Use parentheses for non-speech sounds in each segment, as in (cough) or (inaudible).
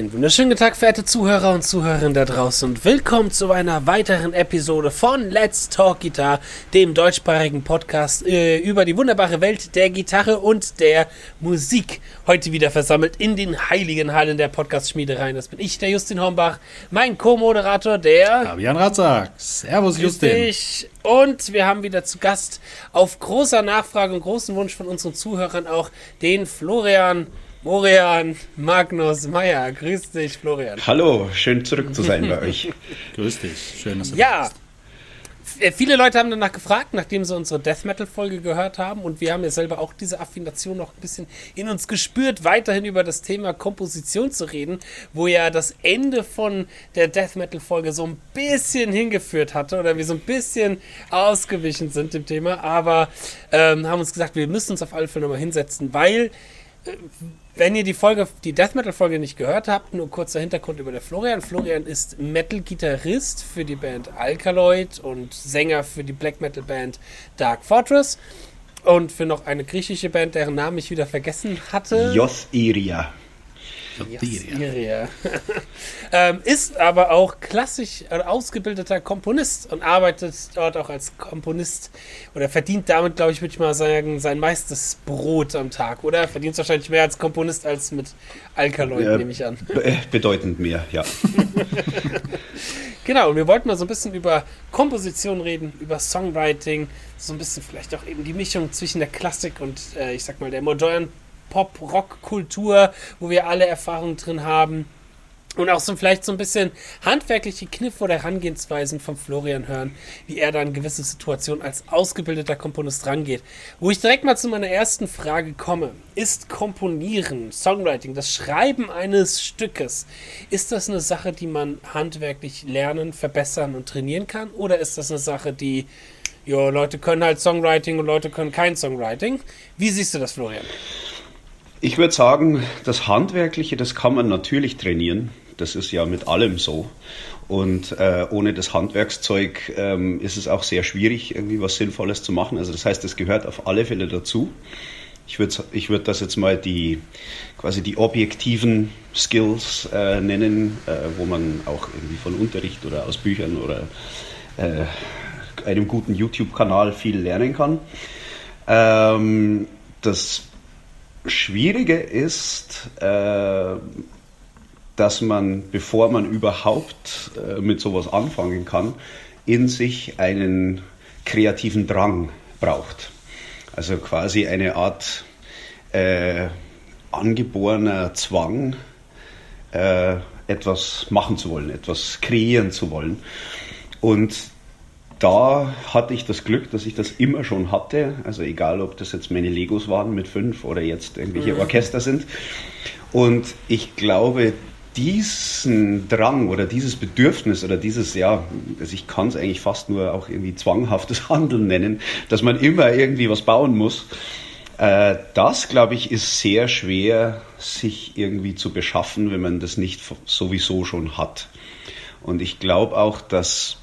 Einen wunderschönen Tag, verehrte Zuhörer und Zuhörerinnen da draußen und willkommen zu einer weiteren Episode von Let's Talk Guitar, dem deutschsprachigen Podcast äh, über die wunderbare Welt der Gitarre und der Musik. Heute wieder versammelt in den heiligen Hallen der Podcast-Schmiedereien. Das bin ich, der Justin Hombach, mein Co-Moderator, der Fabian Ratzak. Servus, Justin. Richtig. Und wir haben wieder zu Gast auf großer Nachfrage und großen Wunsch von unseren Zuhörern auch den Florian Morian Magnus Meyer. Grüß dich, Florian. Hallo, schön zurück zu sein bei euch. (laughs) Grüß dich, schön, dass du Ja, F- viele Leute haben danach gefragt, nachdem sie unsere Death Metal Folge gehört haben und wir haben ja selber auch diese Affination noch ein bisschen in uns gespürt, weiterhin über das Thema Komposition zu reden, wo ja das Ende von der Death Metal Folge so ein bisschen hingeführt hatte oder wir so ein bisschen ausgewichen sind dem Thema, aber ähm, haben uns gesagt, wir müssen uns auf alle Fälle nochmal hinsetzen, weil wenn ihr die Folge, die Death Metal Folge nicht gehört habt, nur kurzer Hintergrund über der Florian. Florian ist Metal-Gitarrist für die Band Alkaloid und Sänger für die Black Metal Band Dark Fortress und für noch eine griechische Band, deren Namen ich wieder vergessen hatte. Jos Iria. Syria. (laughs) ähm, ist aber auch klassisch äh, ausgebildeter Komponist und arbeitet dort auch als Komponist oder verdient damit, glaube ich, würde ich mal sagen, sein meistes Brot am Tag, oder? Verdient wahrscheinlich mehr als Komponist als mit Alkaloid, Ja, nehme ich an. Be (laughs) bedeutend mehr, ja. (laughs) Genau, und wir wollten mal so ein bisschen über Komposition reden, über Songwriting, so ein bisschen vielleicht auch eben die Mischung zwischen der Klassik und, äh, ich sag mal, der modernen Pop-Rock-Kultur, wo wir alle Erfahrungen drin haben. Und auch so vielleicht so ein bisschen handwerkliche Kniff oder Herangehensweisen von Florian hören, wie er dann gewisse Situationen als ausgebildeter Komponist rangeht. Wo ich direkt mal zu meiner ersten Frage komme. Ist Komponieren, Songwriting, das Schreiben eines Stückes, ist das eine Sache, die man handwerklich lernen, verbessern und trainieren kann? Oder ist das eine Sache, die, ja, Leute können halt Songwriting und Leute können kein Songwriting? Wie siehst du das, Florian? Ich würde sagen, das Handwerkliche, das kann man natürlich trainieren. Das ist ja mit allem so. Und äh, ohne das Handwerkszeug ähm, ist es auch sehr schwierig, irgendwie was Sinnvolles zu machen. Also das heißt, es gehört auf alle Fälle dazu. Ich würde ich würd das jetzt mal die quasi die objektiven Skills äh, nennen, äh, wo man auch irgendwie von Unterricht oder aus Büchern oder äh, einem guten YouTube-Kanal viel lernen kann. Ähm, das Schwierige ist, äh, dass man, bevor man überhaupt äh, mit sowas anfangen kann, in sich einen kreativen Drang braucht. Also quasi eine Art äh, angeborener Zwang, äh, etwas machen zu wollen, etwas kreieren zu wollen. Und da hatte ich das Glück, dass ich das immer schon hatte. Also egal, ob das jetzt meine Legos waren mit fünf oder jetzt irgendwelche Orchester sind. Und ich glaube, diesen Drang oder dieses Bedürfnis oder dieses, ja, also ich kann es eigentlich fast nur auch irgendwie zwanghaftes (laughs) Handeln nennen, dass man immer irgendwie was bauen muss. Äh, das, glaube ich, ist sehr schwer, sich irgendwie zu beschaffen, wenn man das nicht sowieso schon hat. Und ich glaube auch, dass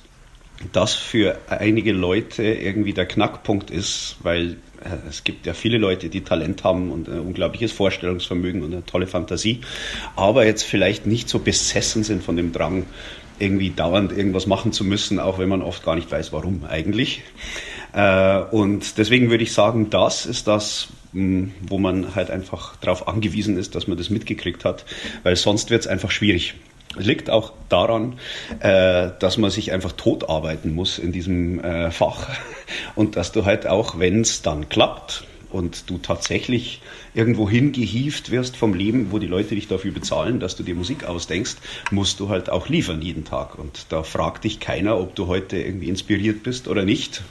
das für einige Leute irgendwie der Knackpunkt ist, weil äh, es gibt ja viele Leute, die Talent haben und ein unglaubliches Vorstellungsvermögen und eine tolle Fantasie, aber jetzt vielleicht nicht so besessen sind von dem Drang, irgendwie dauernd irgendwas machen zu müssen, auch wenn man oft gar nicht weiß, warum eigentlich. Äh, Und deswegen würde ich sagen, das ist das, mh, wo man halt einfach darauf angewiesen ist, dass man das mitgekriegt hat, weil sonst wird es einfach schwierig. Liegt auch daran, äh, dass man sich einfach totarbeiten muss in diesem äh, Fach (laughs) und dass du halt auch, wenn es dann klappt und du tatsächlich irgendwo hingehieft wirst vom Leben, wo die Leute dich dafür bezahlen, dass du dir Musik ausdenkst, musst du halt auch liefern jeden Tag. Und da fragt dich keiner, ob du heute irgendwie inspiriert bist oder nicht.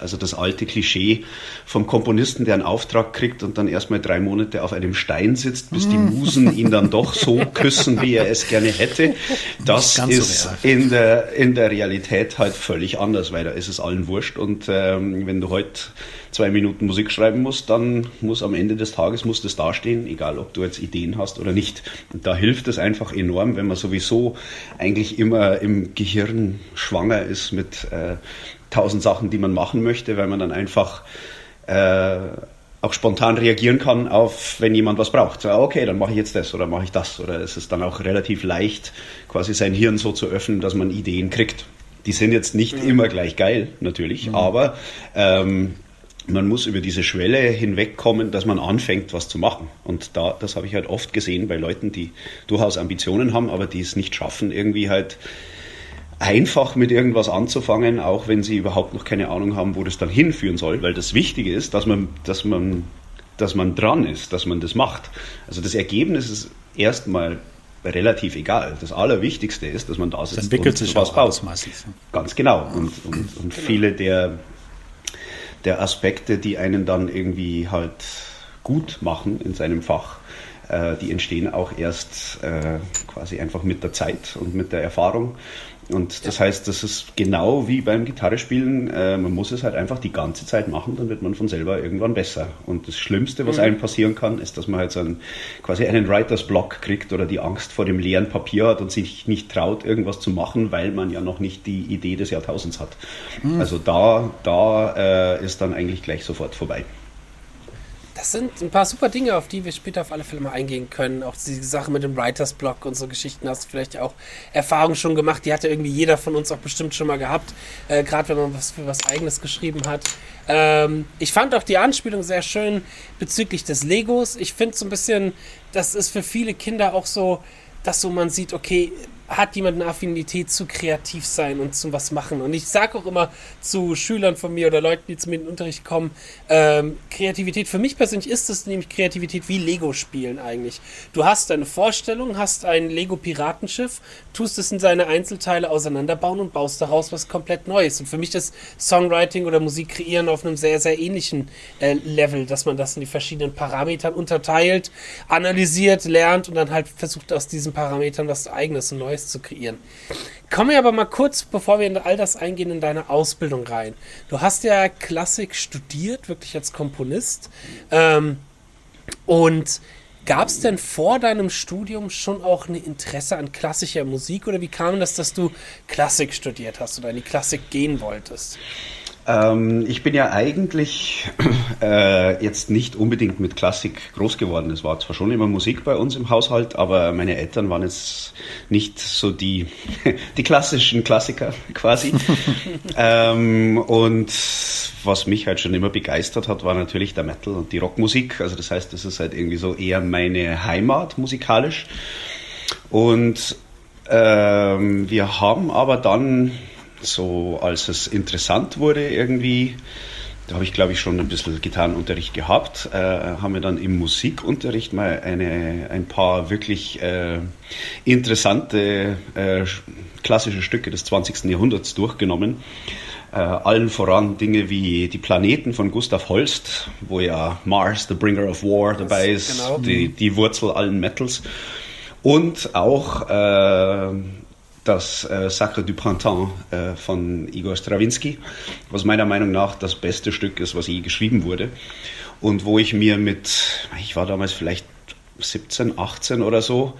Also das alte Klischee vom Komponisten, der einen Auftrag kriegt und dann erstmal drei Monate auf einem Stein sitzt, bis die Musen ihn dann doch so (laughs) küssen, wie er es gerne hätte. Das so ist real. in der, in der Realität halt völlig anders, weil da ist es allen wurscht. Und ähm, wenn du heute zwei Minuten Musik schreiben musst, dann muss am Ende des Tages muss das dastehen, egal ob du jetzt Ideen hast oder nicht. Und da hilft es einfach enorm, wenn man sowieso eigentlich immer im Gehirn schwanger ist mit äh, tausend Sachen, die man machen möchte, weil man dann einfach äh, auch spontan reagieren kann auf, wenn jemand was braucht. So, okay, dann mache ich jetzt das oder mache ich das. Oder es ist dann auch relativ leicht, quasi sein Hirn so zu öffnen, dass man Ideen kriegt. Die sind jetzt nicht mhm. immer gleich geil, natürlich, mhm. aber ähm, man muss über diese Schwelle hinwegkommen, dass man anfängt, was zu machen. Und da, das habe ich halt oft gesehen bei Leuten, die durchaus Ambitionen haben, aber die es nicht schaffen, irgendwie halt einfach mit irgendwas anzufangen, auch wenn sie überhaupt noch keine Ahnung haben, wo das dann hinführen soll, weil das Wichtige ist, dass man, dass man, dass man dran ist, dass man das macht. Also das Ergebnis ist erstmal relativ egal. Das Allerwichtigste ist, dass man da sitzt das entwickelt und sich was baut. Meistens. Ganz genau. Und, und, und genau. viele der, der Aspekte, die einen dann irgendwie halt gut machen in seinem Fach, äh, die entstehen auch erst äh, quasi einfach mit der Zeit und mit der Erfahrung. Und das ja. heißt, das ist genau wie beim Gitarrespielen. Äh, man muss es halt einfach die ganze Zeit machen, dann wird man von selber irgendwann besser. Und das Schlimmste, was mhm. einem passieren kann, ist, dass man halt so einen, quasi einen Writers Block kriegt oder die Angst vor dem leeren Papier hat und sich nicht traut, irgendwas zu machen, weil man ja noch nicht die Idee des Jahrtausends hat. Mhm. Also da, da äh, ist dann eigentlich gleich sofort vorbei. Das sind ein paar super Dinge, auf die wir später auf alle Fälle mal eingehen können. Auch die Sache mit dem Writers Block und so Geschichten hast du vielleicht auch Erfahrungen schon gemacht. Die hatte irgendwie jeder von uns auch bestimmt schon mal gehabt. Äh, Gerade wenn man was für was Eigenes geschrieben hat. Ähm, ich fand auch die Anspielung sehr schön bezüglich des Legos. Ich finde so ein bisschen, das ist für viele Kinder auch so, dass so man sieht, okay, hat jemand eine Affinität zu kreativ sein und zu was machen. Und ich sage auch immer zu Schülern von mir oder Leuten, die zu mir in den Unterricht kommen, ähm, Kreativität, für mich persönlich ist es nämlich Kreativität wie Lego-Spielen eigentlich. Du hast deine Vorstellung, hast ein Lego-Piratenschiff, tust es in seine Einzelteile auseinanderbauen und baust daraus was komplett Neues. Und für mich ist Songwriting oder Musik kreieren auf einem sehr, sehr ähnlichen äh, Level, dass man das in die verschiedenen Parametern unterteilt, analysiert, lernt und dann halt versucht aus diesen Parametern was eigenes und Neues Neues zu kreieren. Kommen wir aber mal kurz, bevor wir in all das eingehen, in deine Ausbildung rein. Du hast ja Klassik studiert, wirklich als Komponist. Ähm, und gab es denn vor deinem Studium schon auch ein Interesse an klassischer Musik oder wie kam das, dass du Klassik studiert hast oder in die Klassik gehen wolltest? Ähm, ich bin ja eigentlich (clears throat) äh, jetzt nicht unbedingt mit Klassik groß geworden. Es war zwar schon immer Musik bei uns im Haushalt, aber meine Eltern waren jetzt nicht so die, (laughs) die klassischen Klassiker (laughs) quasi. (laughs) ähm, und was mich halt schon immer begeistert hat, war natürlich der Metal und die Rockmusik. Also das heißt, das ist halt irgendwie so eher meine Heimat musikalisch. Und ähm, wir haben aber dann so als es interessant wurde irgendwie, da habe ich glaube ich schon ein bisschen Gitarrenunterricht gehabt, äh, haben wir dann im Musikunterricht mal eine, ein paar wirklich äh, interessante äh, klassische Stücke des 20. Jahrhunderts durchgenommen. Äh, allen voran Dinge wie die Planeten von Gustav Holst, wo ja Mars, the Bringer of War, dabei ist, genau. die, die Wurzel allen Metals. Und auch äh, das äh, Sacre du Printemps äh, von Igor Strawinski, was meiner Meinung nach das beste Stück ist, was je geschrieben wurde. Und wo ich mir mit, ich war damals vielleicht 17, 18 oder so,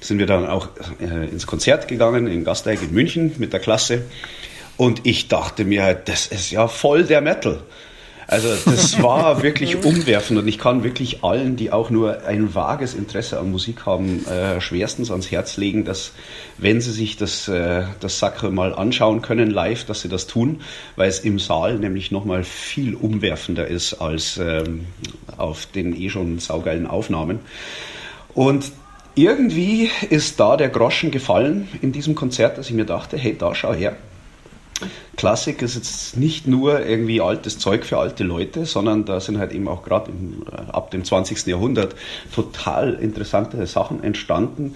sind wir dann auch äh, ins Konzert gegangen in Gasteig in München mit der Klasse. Und ich dachte mir halt, das ist ja voll der Metal. Also das war wirklich umwerfend und ich kann wirklich allen, die auch nur ein vages Interesse an Musik haben, äh, schwerstens ans Herz legen, dass wenn sie sich das, äh, das Sacre mal anschauen können live, dass sie das tun, weil es im Saal nämlich nochmal viel umwerfender ist als ähm, auf den eh schon saugeilen Aufnahmen. Und irgendwie ist da der Groschen gefallen in diesem Konzert, dass ich mir dachte, hey, da schau her, Klassik ist jetzt nicht nur irgendwie altes Zeug für alte Leute, sondern da sind halt eben auch gerade äh, ab dem 20. Jahrhundert total interessante Sachen entstanden,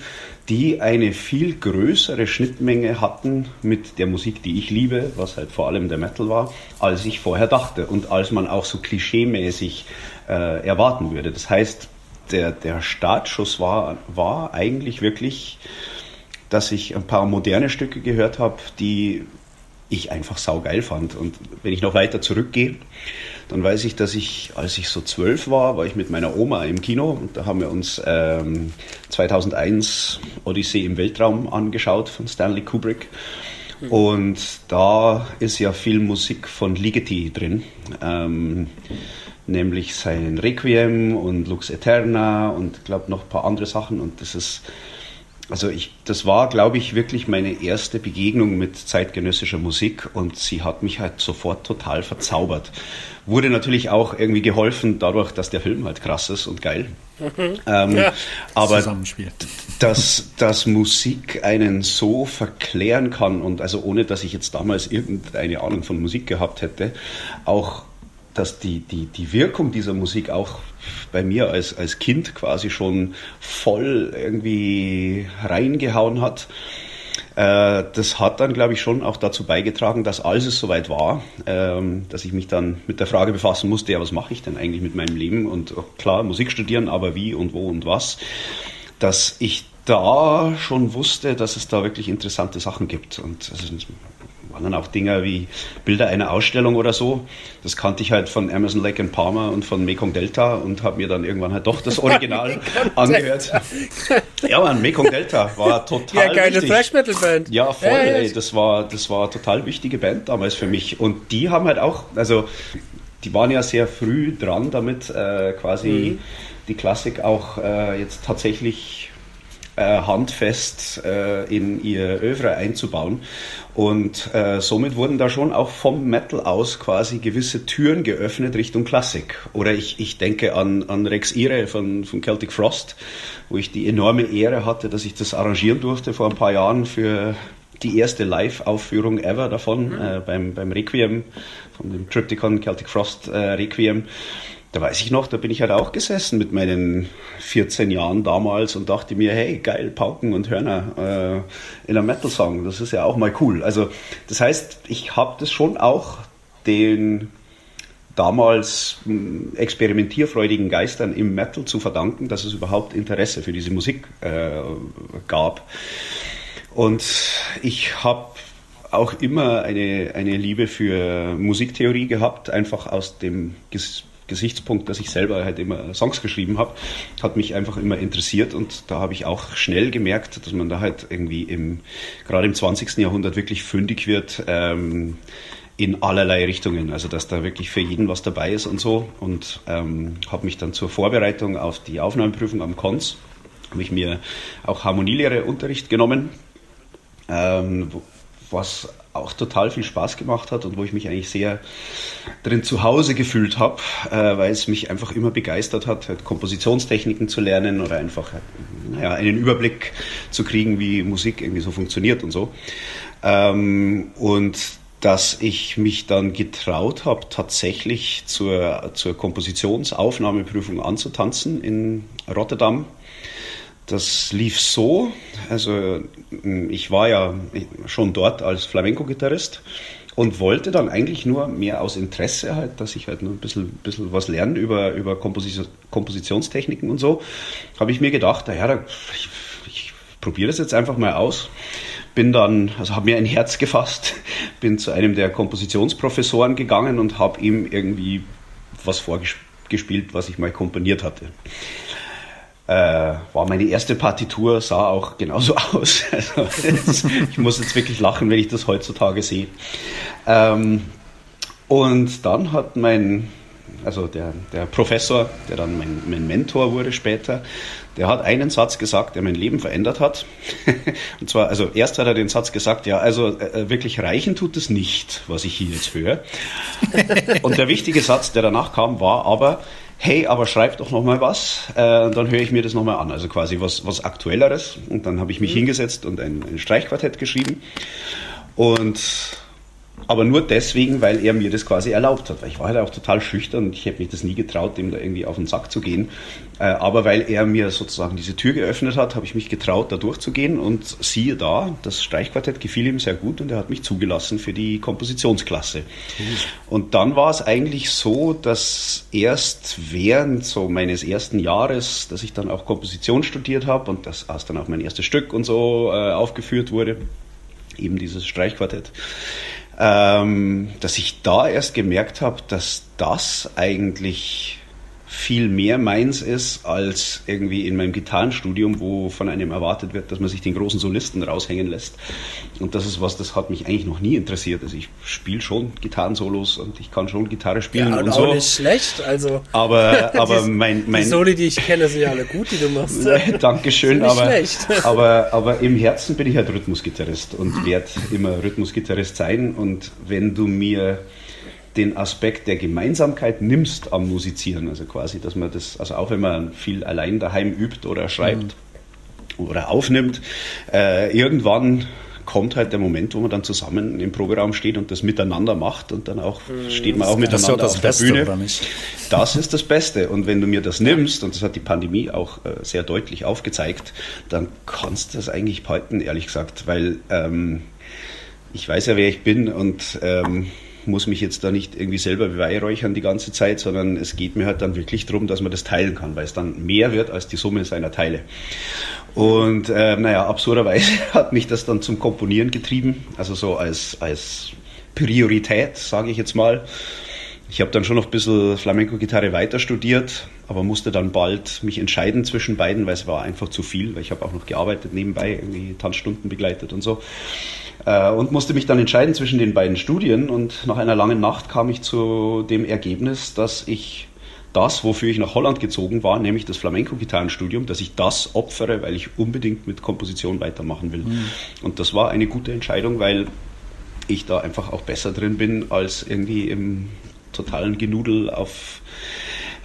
die eine viel größere Schnittmenge hatten mit der Musik, die ich liebe, was halt vor allem der Metal war, als ich vorher dachte und als man auch so klischeemäßig äh, erwarten würde. Das heißt, der, der Startschuss war, war eigentlich wirklich, dass ich ein paar moderne Stücke gehört habe, die ich einfach saugeil fand. Und wenn ich noch weiter zurückgehe, dann weiß ich, dass ich, als ich so zwölf war, war ich mit meiner Oma im Kino und da haben wir uns ähm, 2001 Odyssee im Weltraum angeschaut von Stanley Kubrick. Mhm. Und da ist ja viel Musik von Ligeti drin. Ähm, nämlich sein Requiem und Lux Eterna und glaube noch ein paar andere Sachen und das ist also ich, das war, glaube ich, wirklich meine erste Begegnung mit zeitgenössischer Musik und sie hat mich halt sofort total verzaubert. Wurde natürlich auch irgendwie geholfen dadurch, dass der Film halt krass ist und geil. Mhm. Ähm, ja. Aber dass, dass Musik einen so verklären kann und also ohne, dass ich jetzt damals irgendeine Ahnung von Musik gehabt hätte, auch dass die, die, die Wirkung dieser Musik auch bei mir als, als Kind quasi schon voll irgendwie reingehauen hat. Äh, das hat dann, glaube ich, schon auch dazu beigetragen, dass als es soweit war, ähm, dass ich mich dann mit der Frage befassen musste, ja, was mache ich denn eigentlich mit meinem Leben? Und klar, Musik studieren, aber wie und wo und was, dass ich da schon wusste, dass es da wirklich interessante Sachen gibt. Und also, waren dann auch Dinge wie Bilder einer Ausstellung oder so. Das kannte ich halt von Amazon Lake and Palmer und von Mekong Delta und habe mir dann irgendwann halt doch das (laughs) Original angehört. (laughs) ja, man, Mekong Delta war total Ja, geile Thrash Metal Band. Ja, voll, ja, ey, das war das war total wichtige Band damals für mich und die haben halt auch, also die waren ja sehr früh dran damit äh, quasi mhm. die Klassik auch äh, jetzt tatsächlich handfest äh, in ihr Övre einzubauen. Und äh, somit wurden da schon auch vom Metal aus quasi gewisse Türen geöffnet Richtung Klassik. Oder ich, ich denke an, an Rex Ire von, von Celtic Frost, wo ich die enorme Ehre hatte, dass ich das arrangieren durfte vor ein paar Jahren für die erste Live-Aufführung ever davon mhm. äh, beim, beim Requiem, von dem Triptychon Celtic Frost äh, Requiem da weiß ich noch, da bin ich halt auch gesessen mit meinen 14 Jahren damals und dachte mir, hey, geil, Pauken und Hörner äh, in einem Metal-Song, das ist ja auch mal cool. Also das heißt, ich habe das schon auch den damals hm, experimentierfreudigen Geistern im Metal zu verdanken, dass es überhaupt Interesse für diese Musik äh, gab. Und ich habe auch immer eine, eine Liebe für Musiktheorie gehabt, einfach aus dem Gesichtspunkt, dass ich selber halt immer Songs geschrieben habe, hat mich einfach immer interessiert und da habe ich auch schnell gemerkt, dass man da halt irgendwie im, gerade im 20. Jahrhundert wirklich fündig wird, ähm, in allerlei Richtungen. Also dass da wirklich für jeden was dabei ist und so. Und ähm, habe mich dann zur Vorbereitung auf die Aufnahmeprüfung am Konz, habe ich mir auch Harmonielehre-Unterricht genommen, ähm, was auch total viel Spaß gemacht hat und wo ich mich eigentlich sehr drin zu Hause gefühlt habe, äh, weil es mich einfach immer begeistert hat, halt Kompositionstechniken zu lernen oder einfach naja, einen Überblick zu kriegen, wie Musik irgendwie so funktioniert und so. Ähm, und dass ich mich dann getraut habe, tatsächlich zur, zur Kompositionsaufnahmeprüfung anzutanzen in Rotterdam das lief so, also ich war ja schon dort als Flamenco-Gitarrist und wollte dann eigentlich nur mehr aus Interesse halt, dass ich halt nur ein bisschen, bisschen was lerne über, über Komposi Kompositionstechniken und so, habe ich mir gedacht, naja, ich, ich probiere das jetzt einfach mal aus. Bin dann, also habe mir ein Herz (laughs) gefasst, bin zu einem der Kompositionsprofessoren gegangen und habe ihm irgendwie was vorgespielt, was ich mal komponiert hatte. Äh, war meine erste Partitur, sah auch genauso (laughs) aus. Also, ich muss jetzt wirklich lachen, wenn ich das heutzutage sehe. Ähm, und dann hat mein, also der, der Professor, der dann mein, mein Mentor wurde später, der hat einen Satz gesagt, der mein Leben verändert hat. (laughs) Und zwar, also erst hat er den Satz gesagt, ja, also äh, wirklich reichen tut es nicht, was ich hier jetzt höre. (laughs) Und der wichtige Satz, der danach kam, war aber, hey, aber schreib doch noch mal was, äh, dann höre ich mir das noch mal an. Also quasi was, was Aktuelleres. Und dann habe ich mich mhm. hingesetzt und ein, ein Streichquartett geschrieben. Und aber nur deswegen, weil er mir das quasi erlaubt hat. Weil ich war halt auch total schüchtern und ich hätte mich das nie getraut, dem da irgendwie auf den Sack zu gehen. Äh, aber weil er mir sozusagen diese Tür geöffnet hat, habe ich mich getraut, da durchzugehen und siehe da, das Streichquartett gefiel ihm sehr gut und er hat mich zugelassen für die Kompositionsklasse. Und dann war es eigentlich so, dass erst während so meines ersten Jahres, dass ich dann auch Komposition studiert habe und das als dann auch mein erstes Stück und so äh, aufgeführt wurde, eben dieses Streichquartett, ähm, dass ich da erst gemerkt habe, dass das eigentlich viel mehr meins ist als irgendwie in meinem Gitarrenstudium, wo von einem erwartet wird, dass man sich den großen Solisten raushängen lässt. Und das ist was, das hat mich eigentlich noch nie interessiert. Also ich spiele schon Gitarrensolos und ich kann schon Gitarre spielen ja, und, und auch so. nicht schlecht, also. Aber, (laughs) aber die, mein, mein die Soli, die ich kenne, sind ja alle gut, die du machst. (laughs) Dankeschön, aber, schlecht. (laughs) aber, aber im Herzen bin ich halt Rhythmusgitarrist und werde immer Rhythmusgitarrist sein. Und wenn du mir den Aspekt der Gemeinsamkeit nimmst am Musizieren, also quasi, dass man das, also auch wenn man viel allein daheim übt oder schreibt oder aufnimmt, äh, irgendwann kommt halt der Moment, wo man dann zusammen im Proberaum steht und das miteinander macht und dann auch steht man auch Das ist ja miteinander das auf Beste, der Bühne. oder nicht? Das ist das Beste. Und wenn du mir das nimmst, und das hat die Pandemie auch äh, sehr deutlich aufgezeigt, dann kannst du das eigentlich behalten, ehrlich gesagt, weil ähm, ich weiß ja, wer ich bin und ähm, muss mich jetzt da nicht irgendwie selber beweihräuchern die ganze Zeit, sondern es geht mir halt dann wirklich darum, dass man das teilen kann, weil es dann mehr wird als die Summe seiner Teile. Und äh, naja, absurderweise (laughs) hat mich das dann zum Komponieren getrieben, also so als, als Priorität, sage ich jetzt mal. Ich habe dann schon noch ein bisschen Flamenco-Gitarre weiter studiert, aber musste dann bald mich entscheiden zwischen beiden, weil es war einfach zu viel, weil ich habe auch noch gearbeitet nebenbei, irgendwie Tanzstunden begleitet und so. Äh, und musste mich dann entscheiden zwischen den beiden Studien und nach einer langen Nacht kam ich zu dem Ergebnis, dass ich das, wofür ich nach Holland gezogen war, nämlich das Flamenco-Gitarrenstudium, dass ich das opfere, weil ich unbedingt mit Komposition weitermachen will. Und das war eine gute Entscheidung, weil ich da einfach auch besser drin bin als irgendwie im totalen Genudel auf,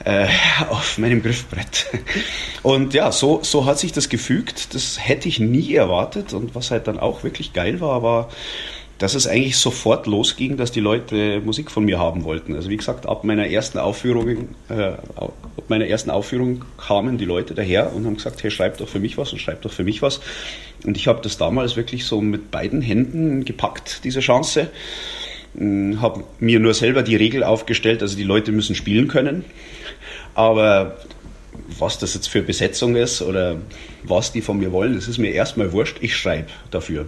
äh, auf meinem Griffbrett. (laughs) Und ja, so, so hat sich das gefügt. Das hätte ich nie erwartet. Und was halt dann auch wirklich geil war, war, dass es eigentlich sofort losging, dass die Leute Musik von mir haben wollten. Also wie gesagt, ab meiner ersten Aufführung, äh, ab meiner ersten Aufführung kamen die Leute daher und haben gesagt, hey, schreib doch für mich was und schreib doch für mich was. Und ich habe das damals wirklich so mit beiden Händen gepackt, diese Chance. Habe mir nur selber die Regel aufgestellt, also die Leute müssen spielen können. Aber was das jetzt für Besetzung ist oder was die von mir wollen, das ist mir erstmal wurscht. Ich schreibe dafür.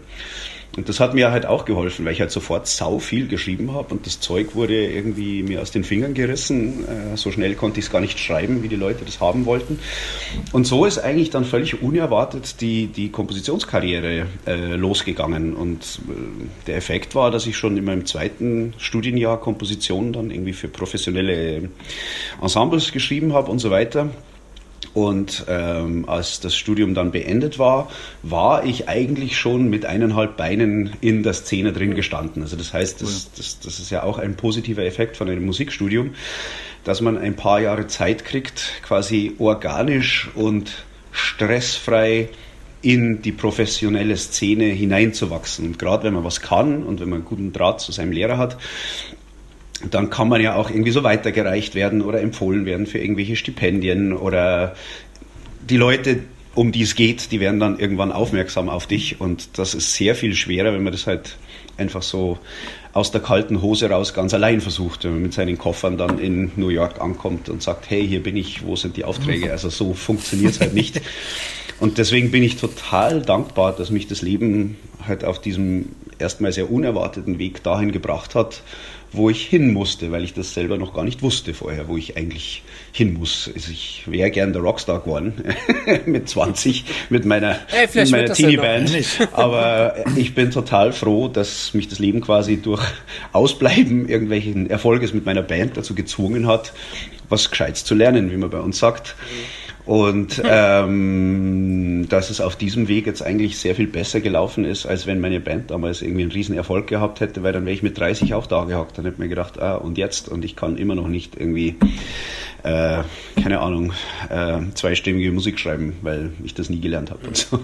Und das hat mir halt auch geholfen, weil ich halt sofort sau viel geschrieben habe und das Zeug wurde irgendwie mir aus den Fingern gerissen. Äh, so schnell konnte ich es gar nicht schreiben, wie die Leute das haben wollten. Und so ist eigentlich dann völlig unerwartet die, die Kompositionskarriere äh, losgegangen. Und äh, der Effekt war, dass ich schon in meinem zweiten Studienjahr Komposition dann irgendwie für professionelle Ensembles geschrieben habe und so weiter. Und ähm, als das Studium dann beendet war, war ich eigentlich schon mit eineinhalb Beinen in der Szene drin gestanden. Also das heißt, das, das, das ist ja auch ein positiver Effekt von einem Musikstudium, dass man ein paar Jahre Zeit kriegt, quasi organisch und stressfrei in die professionelle Szene hineinzuwachsen. Und gerade wenn man was kann und wenn man einen guten Draht zu seinem Lehrer hat, dann kann man ja auch irgendwie so weitergereicht werden oder empfohlen werden für irgendwelche Stipendien oder die Leute, um die es geht, die werden dann irgendwann aufmerksam auf dich und das ist sehr viel schwerer, wenn man das halt einfach so aus der kalten Hose raus ganz allein versucht, wenn man mit seinen Koffern dann in New York ankommt und sagt, hey, hier bin ich, wo sind die Aufträge? Also so funktioniert es halt nicht. (laughs) Und deswegen bin ich total dankbar, dass mich das Leben halt auf diesem erstmal sehr unerwarteten Weg dahin gebracht hat, wo ich hin musste, weil ich das selber noch gar nicht wusste vorher, wo ich eigentlich hin muss. Also ich wäre gern der Rockstar geworden (laughs) mit 20, mit meiner, Ey, mit meiner Teenie-Band. (laughs) Aber ich bin total froh, dass mich das Leben quasi durch Ausbleiben irgendwelchen Erfolges mit meiner Band dazu gezwungen hat, was Gescheites zu lernen, wie man bei uns sagt. Und ähm, dass es auf diesem Weg jetzt eigentlich sehr viel besser gelaufen ist, als wenn meine Band damals irgendwie einen riesen Erfolg gehabt hätte, weil dann wäre ich mit 30 auch da gehockt. Dann hätte mir gedacht, ah, und jetzt? Und ich kann immer noch nicht irgendwie, äh, keine Ahnung, äh, zweistimmige Musik schreiben, weil ich das nie gelernt habe und so.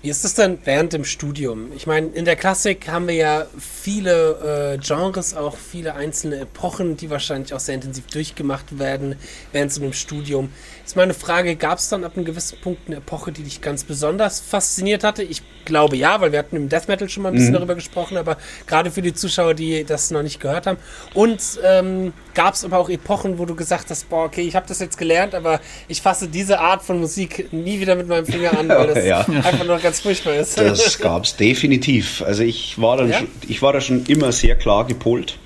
Wie ist das denn während dem Studium? Ich meine, in der Klassik haben wir ja viele äh, Genres, auch viele einzelne Epochen, die wahrscheinlich auch sehr intensiv durchgemacht werden während so einem Studium. Ist meine Frage, gab es dann ab einem gewissen Punkt eine Epoche, die dich ganz besonders fasziniert hatte? Ich glaube ja, weil wir hatten im Death Metal schon mal ein bisschen Mhm. darüber gesprochen, aber gerade für die Zuschauer, die das noch nicht gehört haben. Und ähm, gab es aber auch Epochen, wo du gesagt hast, boah, okay, ich habe das jetzt gelernt, aber ich fasse diese Art von Musik nie wieder mit meinem Finger an, weil das (laughs) Ja. einfach nur ganz furchtbar ist. Das gab's definitiv. Also ich war dann Ja? schon, ich war da schon immer sehr klar gepolt.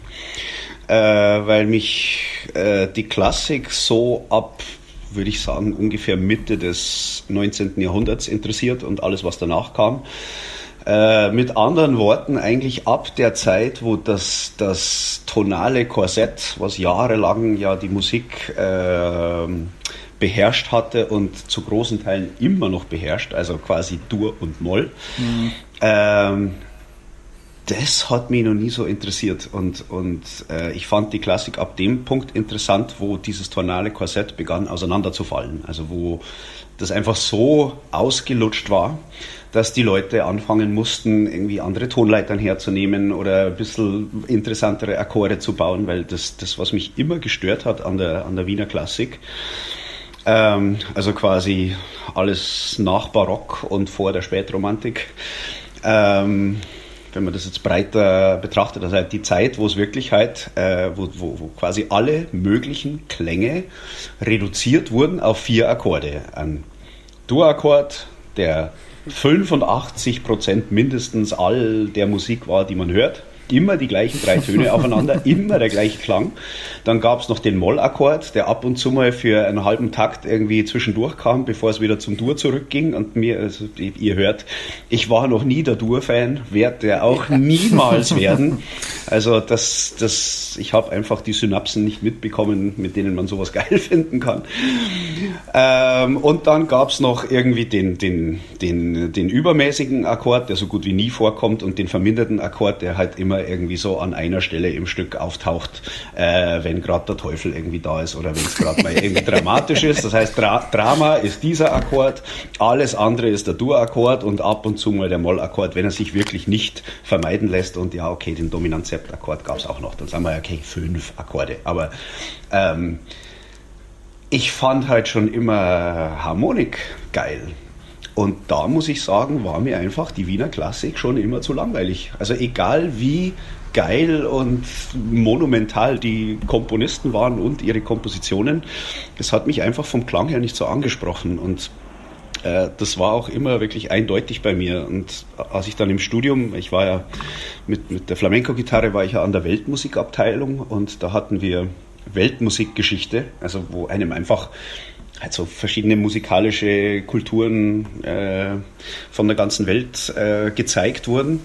äh, weil mich äh, die Klassik so ab, würde ich sagen, ungefähr Mitte des 19. Jahrhunderts interessiert und alles, was danach kam. Äh, mit anderen Worten, eigentlich ab der Zeit, wo das, das tonale Korsett, was jahrelang ja die Musik äh, beherrscht hatte und zu großen Teilen immer noch beherrscht, also quasi Dur und Moll, mhm. ähm, das hat mich noch nie so interessiert. Und, und äh, ich fand die Klassik ab dem Punkt interessant, wo dieses tonale Korsett begann auseinanderzufallen. Also wo das einfach so ausgelutscht war, dass die Leute anfangen mussten, irgendwie andere Tonleitern herzunehmen oder ein bisschen interessantere Akkorde zu bauen, weil das, das was mich immer gestört hat an der, an der Wiener Klassik, ähm, also quasi alles nach Barock und vor der Spätromantik, ähm, wenn man das jetzt breiter betrachtet, also halt die Zeit, wo es wirklich halt, äh, wo, wo, wo quasi alle möglichen Klänge reduziert wurden auf vier Akkorde. Ein Dur-Akkord, der 85 Prozent mindestens all der Musik war, die man hört immer die gleichen drei Töne aufeinander, (laughs) immer der gleiche Klang. Dann gab es noch den Mollakkord, der ab und zu mal für einen halben Takt irgendwie zwischendurch kam, bevor es wieder zum Dur zurückging. Und mir, also, ihr hört, ich war noch nie der Dur-Fan, werde der auch niemals (laughs) werden. Also das, das, ich habe einfach die Synapsen nicht mitbekommen, mit denen man sowas (laughs) geil finden kann. Ähm, und dann gab es noch irgendwie den, den, den, den übermäßigen Akkord, der so gut wie nie vorkommt, und den verminderten Akkord, der halt immer irgendwie so an einer Stelle im Stück auftaucht, äh, wenn gerade der Teufel irgendwie da ist oder wenn es gerade mal irgendwie dramatisch ist. Das heißt, Dra Drama ist dieser Akkord, alles andere ist der Dur-Akkord und ab und zu mal der Moll-Akkord, wenn er sich wirklich nicht vermeiden lässt. Und ja, okay, den Dominant-Sept-Akkord gab es auch noch. Dann sagen wir, okay, fünf Akkorde. Aber ähm, ich fand halt schon immer Harmonik geil. Und da muss ich sagen, war mir einfach die Wiener Klassik schon immer zu langweilig. Also egal wie geil und monumental die Komponisten waren und ihre Kompositionen, es hat mich einfach vom Klang her nicht so angesprochen. Und äh, das war auch immer wirklich eindeutig bei mir. Und als ich dann im Studium, ich war ja mit, mit der Flamenco-Gitarre, war ich ja an der Weltmusikabteilung und da hatten wir Weltmusikgeschichte, also wo einem einfach halt so verschiedene musikalische Kulturen äh, von der ganzen Welt äh, gezeigt wurden.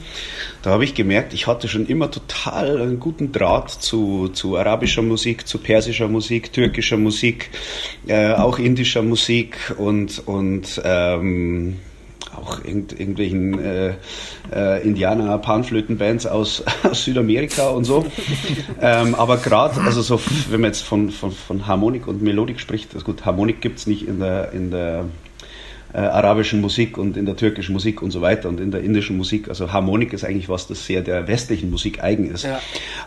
Da habe ich gemerkt, ich hatte schon immer total einen guten Draht zu, zu arabischer Musik, zu persischer Musik, türkischer Musik, äh, auch indischer Musik und, und ähm, auch irgend, irgendwelchen äh, äh, Indianer, Panflötenbands aus, (laughs) aus Südamerika und so. ähm, aber gerade, also so, wenn man jetzt von, von, von Harmonik und Melodik spricht, also gut, Harmonik gibt es nicht in der, in der äh, arabischen Musik und in der türkischen Musik und so weiter und in der indischen Musik. Also Harmonik ist eigentlich was, das sehr der westlichen Musik eigen ist. Ja.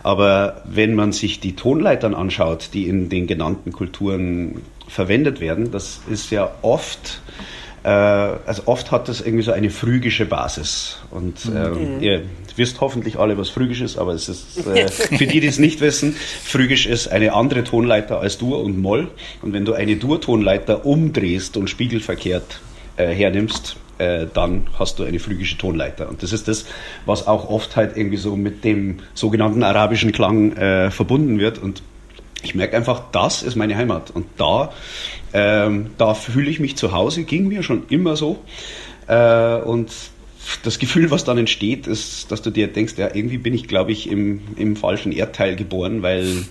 Aber wenn man sich die Tonleitern anschaut, die in den genannten Kulturen verwendet werden, das ist ja oft also oft hat das irgendwie so eine phrygische Basis. Und mhm. ähm, ihr wisst hoffentlich alle, was phrygisch ist, aber es ist äh, (laughs) für die, die es nicht wissen, phrygisch ist eine andere Tonleiter als Dur und Moll. Und wenn du eine Dur-Tonleiter umdrehst und spiegelverkehrt äh, hernimmst, äh, dann hast du eine phrygische Tonleiter. Und das ist das, was auch oft halt irgendwie so mit dem sogenannten arabischen Klang äh, verbunden wird. Und ich merke einfach, das ist meine Heimat. Und da ähm, da fühle ich mich zu Hause, ging mir schon immer so. Äh, und das Gefühl, was dann entsteht, ist, dass du dir denkst, ja, irgendwie bin ich, glaube ich, im, im falschen Erdteil geboren, weil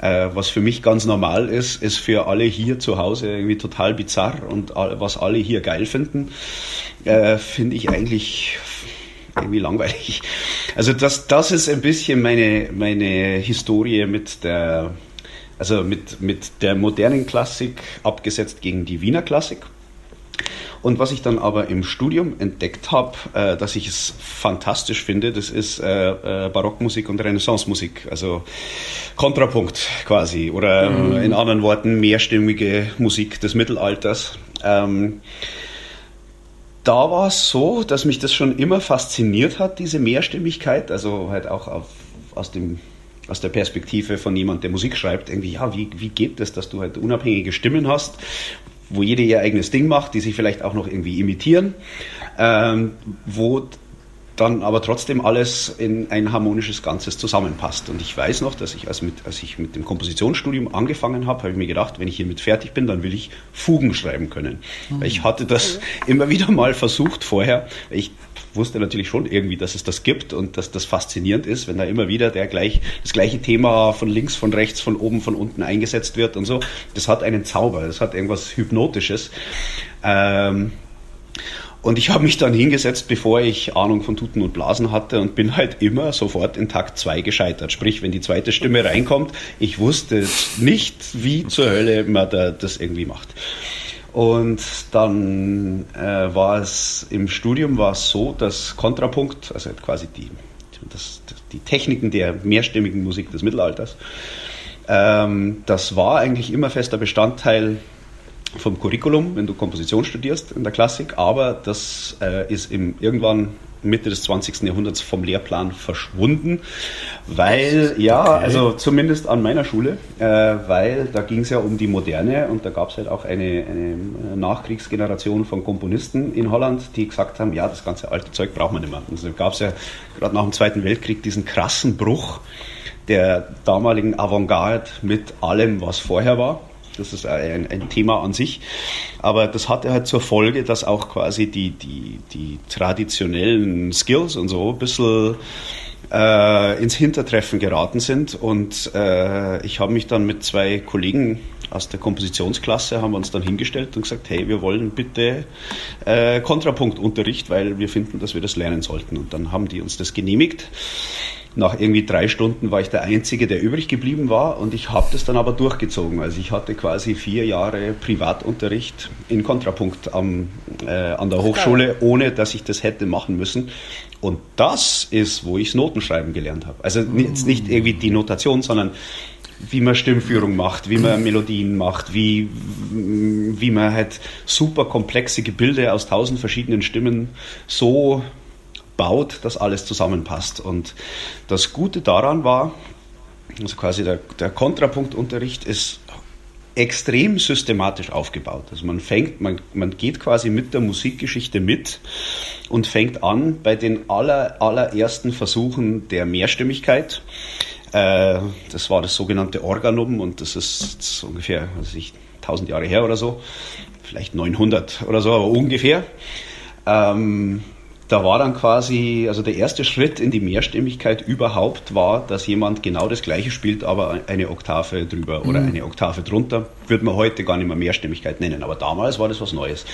äh, was für mich ganz normal ist, ist für alle hier zu Hause irgendwie total bizarr und was alle hier geil finden, äh, finde ich eigentlich irgendwie langweilig. Also das, das ist ein bisschen meine, meine Historie mit der also mit, mit der modernen Klassik abgesetzt gegen die Wiener Klassik. Und was ich dann aber im Studium entdeckt habe, äh, dass ich es fantastisch finde, das ist äh, äh, Barockmusik und Renaissancemusik, also Kontrapunkt quasi oder mhm. in anderen Worten mehrstimmige Musik des Mittelalters. Ähm, da war es so, dass mich das schon immer fasziniert hat, diese Mehrstimmigkeit, also halt auch auf, aus dem aus der Perspektive von jemand, der Musik schreibt, irgendwie, ja, wie, wie geht das, dass du halt unabhängige Stimmen hast, wo jede ihr eigenes Ding macht, die sich vielleicht auch noch irgendwie imitieren, ähm, wo dann aber trotzdem alles in ein harmonisches Ganzes zusammenpasst. Und ich weiß noch, dass ich, als, mit, als ich mit dem Kompositionsstudium angefangen habe, habe ich mir gedacht, wenn ich hiermit fertig bin, dann will ich Fugen schreiben können. Mhm. Ich hatte das immer wieder mal versucht vorher. Ich wusste natürlich schon irgendwie, dass es das gibt und dass das faszinierend ist, wenn da immer wieder der gleich, das gleiche Thema von links, von rechts, von oben, von unten eingesetzt wird und so. Das hat einen Zauber, das hat irgendwas Hypnotisches. Ähm, und ich habe mich dann hingesetzt, bevor ich Ahnung von Tuten und Blasen hatte und bin halt immer sofort in Takt 2 gescheitert. Sprich, wenn die zweite Stimme reinkommt, ich wusste nicht, wie zur Hölle man da das irgendwie macht. Und dann äh, war es im Studium war es so, dass Kontrapunkt, also quasi die, das, die Techniken der mehrstimmigen Musik des Mittelalters, ähm, das war eigentlich immer fester Bestandteil vom Curriculum, wenn du Komposition studierst in der Klassik, aber das äh, ist im, irgendwann Mitte des 20. Jahrhunderts vom Lehrplan verschwunden, weil, ja, okay. also zumindest an meiner Schule, äh, weil da ging es ja um die Moderne und da gab es halt auch eine, eine, Nachkriegsgeneration von Komponisten in Holland, die gesagt haben, ja, das ganze alte Zeug braucht man nicht mehr. Also gab es ja gerade nach dem Zweiten Weltkrieg diesen krassen Bruch der damaligen Avantgarde mit allem, was vorher war. Das ist ein, ein, Thema an sich. Aber das hatte halt zur Folge, dass auch quasi die, die, die traditionellen Skills und so ein bisschen äh, ins Hintertreffen geraten sind. Und äh, ich habe mich dann mit zwei Kollegen aus der Kompositionsklasse haben wir uns dann hingestellt und gesagt, hey, wir wollen bitte äh, Kontrapunktunterricht, weil wir finden, dass wir das lernen sollten. Und dann haben die uns das genehmigt. Nach irgendwie drei Stunden war ich der Einzige, der übrig geblieben war und ich habe das dann aber durchgezogen. Also ich hatte quasi vier Jahre Privatunterricht in Kontrapunkt am, äh, an der Hochschule, ohne dass ich das hätte machen müssen. Und das ist, wo ich Notenschreiben gelernt habe. Also jetzt nicht irgendwie die Notation, sondern wie man Stimmführung macht, wie man Melodien macht, wie, wie man halt super komplexe Gebilde aus tausend verschiedenen Stimmen so baut, dass alles zusammenpasst. Und das Gute daran war, also quasi der, der Kontrapunktunterricht ist extrem systematisch aufgebaut. Also man fängt, man, man geht quasi mit der Musikgeschichte mit und fängt an bei den aller, allerersten Versuchen der Mehrstimmigkeit. Äh, das war das sogenannte Organum und das ist, ungefähr also ich, 1000 Jahre her oder so, vielleicht 900 oder so, aber ungefähr. Ähm, da war dann quasi, also der erste Schritt in die Mehrstimmigkeit überhaupt war, dass jemand genau das gleiche spielt, aber eine Oktave drüber oder mhm. eine Oktave drunter. Würde man heute gar nicht mehr Mehrstimmigkeit nennen, aber damals war das was Neues.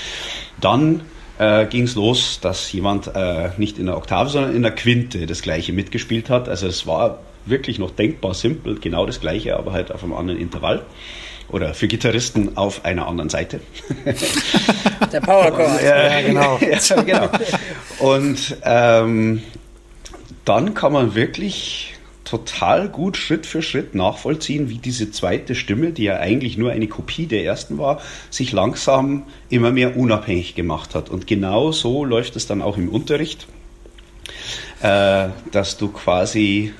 Dann äh, ging es los, dass jemand äh, nicht in der Oktave, sondern in der Quinte das gleiche mitgespielt hat. Also es war wirklich noch denkbar simpel, genau das gleiche, aber halt auf einem anderen Intervall oder für Gitarristen auf einer anderen Seite. (laughs) Der Powerchord. ja, genau. (laughs) ja, genau. Und ähm, dann kann man wirklich total gut Schritt für Schritt nachvollziehen, wie diese zweite Stimme, die ja eigentlich nur eine Kopie der ersten war, sich langsam immer mehr unabhängig gemacht hat. Und genau so läuft es dann auch im Unterricht, äh, dass du quasi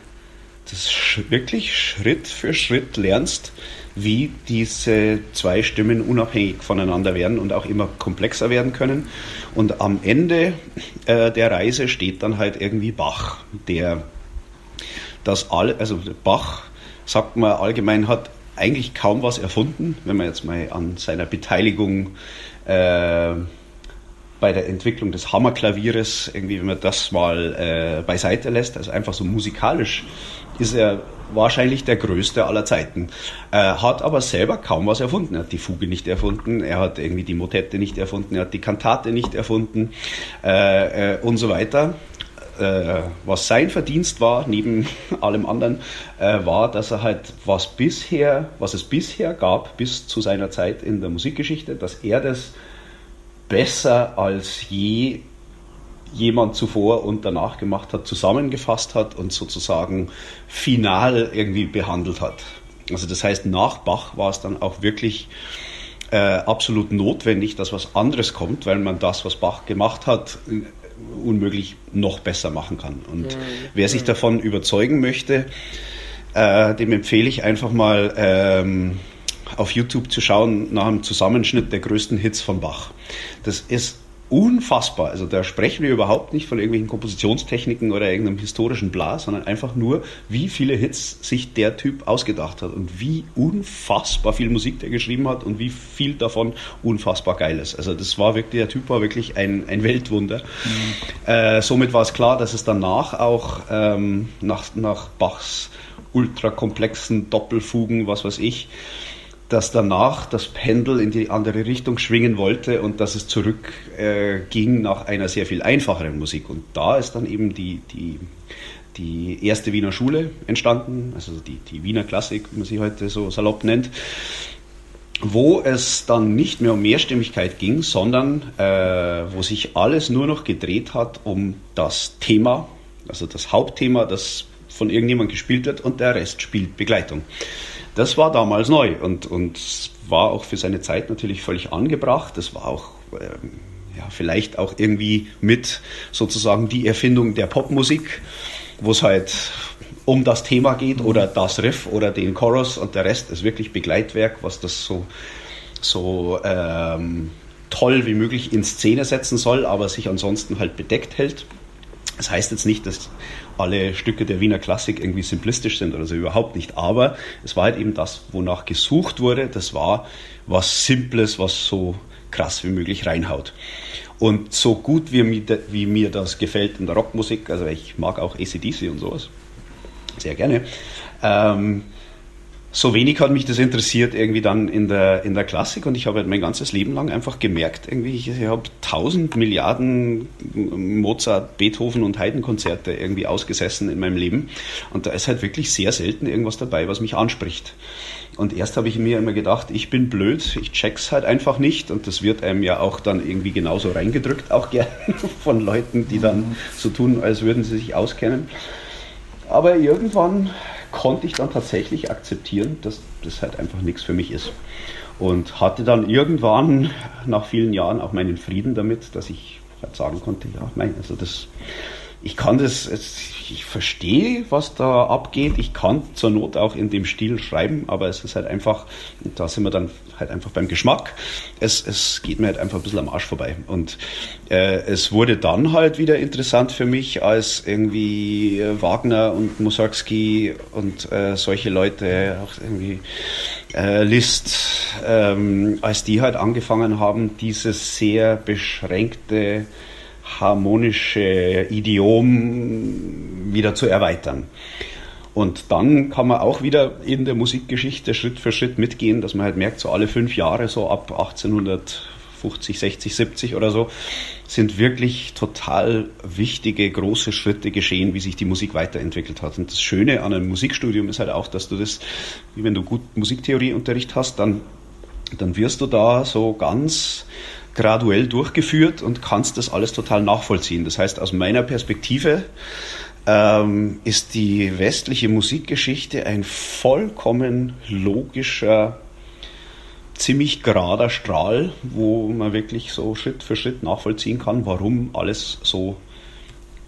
das wirklich Schritt für Schritt lernst, wie diese zwei Stimmen unabhängig voneinander werden und auch immer komplexer werden können. Und am Ende äh, der Reise steht dann halt irgendwie Bach, der das all, also Bach, sagt man allgemein, hat eigentlich kaum was erfunden, wenn man jetzt mal an seiner Beteiligung äh, bei der Entwicklung des Hammerklavieres, irgendwie, wenn man das mal äh, beiseite lässt, also einfach so musikalisch ist er wahrscheinlich der größte aller Zeiten. Er hat aber selber kaum was erfunden. Er hat die Fuge nicht erfunden, er hat irgendwie die Motette nicht erfunden, er hat die Kantate nicht erfunden äh, äh, und so weiter. Äh, was sein Verdienst war, neben (laughs) allem anderen, äh, war, dass er halt was bisher, was es bisher gab, bis zu seiner Zeit in der Musikgeschichte, dass er das besser als je jemand zuvor und danach gemacht hat, zusammengefasst hat und sozusagen final irgendwie behandelt hat. Also das heißt, nach Bach war es dann auch wirklich äh, absolut notwendig, dass was anderes kommt, weil man das, was Bach gemacht hat, unmöglich noch besser machen kann. Und ja, wer sich davon überzeugen möchte, äh, dem empfehle ich einfach mal ähm, auf YouTube zu schauen nach einem Zusammenschnitt der größten Hits von Bach. Das ist unfassbar. Also da sprechen wir überhaupt nicht von irgendwelchen Kompositionstechniken oder irgendeinem historischen Blas, sondern einfach nur, wie viele Hits sich der Typ ausgedacht hat und wie unfassbar viel Musik der geschrieben hat und wie viel davon unfassbar geil ist. Also das war wirklich, der Typ war wirklich ein, ein Weltwunder. Mhm. Äh, somit war es klar, dass es danach auch ähm, nach, nach Bachs ultrakomplexen Doppelfugen, was weiß ich, dass danach das Pendel in die andere Richtung schwingen wollte und dass es zurück äh, nach einer sehr viel einfacheren Musik. Und da ist dann eben die, die, die erste Wiener Schule entstanden, also die, die Wiener Klassik, wie man sie heute so salopp nennt, wo es dann nicht mehr um Mehrstimmigkeit ging, sondern äh, wo sich alles nur noch gedreht hat um das Thema, also das Hauptthema, das von irgendjemand gespielt wird und der Rest spielt Begleitung. Das war damals neu und, und war auch für seine Zeit natürlich völlig angebracht. Das war auch ähm, ja, vielleicht auch irgendwie mit sozusagen die Erfindung der Popmusik, wo es halt um das Thema geht oder das Riff oder den Chorus und der Rest ist wirklich Begleitwerk, was das so, so ähm, toll wie möglich in Szene setzen soll, aber sich ansonsten halt bedeckt hält. Das heißt jetzt nicht, dass alle Stücke der Wiener Klassik irgendwie simplistisch sind oder so überhaupt nicht. Aber es war halt eben das, wonach gesucht wurde. Das war was Simples, was so krass wie möglich reinhaut. Und so gut wie mir, wie mir das gefällt in der Rockmusik, also ich mag auch ACDC und sowas, sehr gerne, ähm, so wenig hat mich das interessiert irgendwie dann in der, in der Klassik und ich habe halt mein ganzes Leben lang einfach gemerkt, irgendwie, ich, ich habe tausend Milliarden Mozart, Beethoven und Haydn-Konzerte irgendwie ausgesessen in meinem Leben und da ist halt wirklich sehr selten irgendwas dabei, was mich anspricht. Und erst habe ich mir immer gedacht, ich bin blöd, ich check's halt einfach nicht und das wird einem ja auch dann irgendwie genauso reingedrückt, auch gerne (laughs) von Leuten, die dann so tun, als würden sie sich auskennen. Aber irgendwann konnte ich dann tatsächlich akzeptieren, dass das halt einfach nichts für mich ist. Und hatte dann irgendwann nach vielen Jahren auch meinen Frieden damit, dass ich halt sagen konnte, ja, nein, also das, ich kann das, ich verstehe, was da abgeht. Ich kann zur Not auch in dem Stil schreiben, aber es ist halt einfach, da sind wir dann halt einfach beim Geschmack. Es, es geht mir halt einfach ein bisschen am Arsch vorbei. Und äh, es wurde dann halt wieder interessant für mich, als irgendwie Wagner und Mussorgsky und äh, solche Leute, auch irgendwie äh, Liszt, ähm, als die halt angefangen haben, dieses sehr beschränkte harmonische Idiom wieder zu erweitern. Und dann kann man auch wieder in der Musikgeschichte Schritt für Schritt mitgehen, dass man halt merkt, so alle fünf Jahre, so ab 1850, 60, 70 oder so, sind wirklich total wichtige, große Schritte geschehen, wie sich die Musik weiterentwickelt hat. Und das Schöne an einem Musikstudium ist halt auch, dass du das, wie wenn du gut Musiktheorieunterricht hast, dann, dann wirst du da so ganz graduell durchgeführt und kannst das alles total nachvollziehen. Das heißt, aus meiner Perspektive ähm, ist die westliche Musikgeschichte ein vollkommen logischer, ziemlich gerader Strahl, wo man wirklich so Schritt für Schritt nachvollziehen kann, warum alles so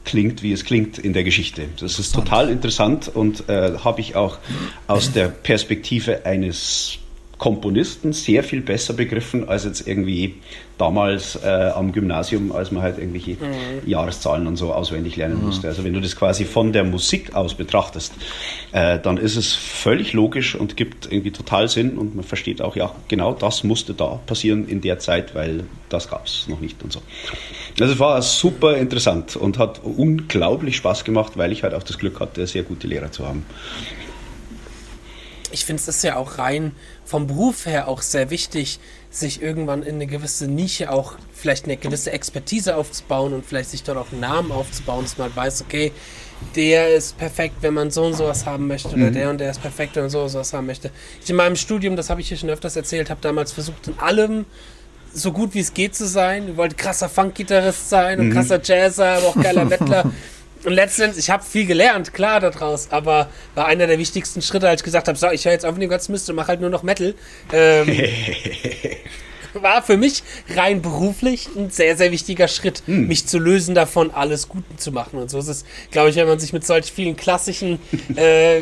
klingt, wie es klingt in der Geschichte. Das ist total interessant und äh, habe ich auch aus der Perspektive eines Komponisten sehr viel besser begriffen als jetzt irgendwie damals äh, am Gymnasium, als man halt irgendwelche mhm. Jahreszahlen und so auswendig lernen mhm. musste. Also wenn du das quasi von der Musik aus betrachtest, äh, dann ist es völlig logisch und gibt irgendwie total Sinn und man versteht auch, ja, genau das musste da passieren in der Zeit, weil das gab es noch nicht und so. Also es war super interessant und hat unglaublich Spaß gemacht, weil ich halt auch das Glück hatte, sehr gute Lehrer zu haben ich finde es ist ja auch rein vom Beruf her auch sehr wichtig, sich irgendwann in eine gewisse Nische auch vielleicht eine gewisse Expertise aufzubauen und vielleicht sich dort auch einen Namen aufzubauen, dass man weiß, okay, der ist perfekt, wenn man so und sowas haben möchte, oder mhm. der und der ist perfekt, wenn man so und sowas haben möchte. Ich in meinem Studium, das habe ich hier schon öfters erzählt, habe damals versucht, in allem so gut wie es geht zu sein. Ich wollte krasser Funk-Gitarrist sein und mhm. krasser Jazzer, aber auch geiler (laughs) Mettler. Und letztendlich, ich habe viel gelernt, klar, daraus, aber war einer der wichtigsten Schritte, als ich gesagt habe, so, ich höre jetzt auf den ganzen Mist und mache halt nur noch Metal. Ähm, (laughs) war für mich rein beruflich ein sehr, sehr wichtiger Schritt, Hm. mich zu lösen davon, alles gut zu machen. Und so ist es, glaube ich, wenn man sich mit solch vielen klassischen, (laughs) äh,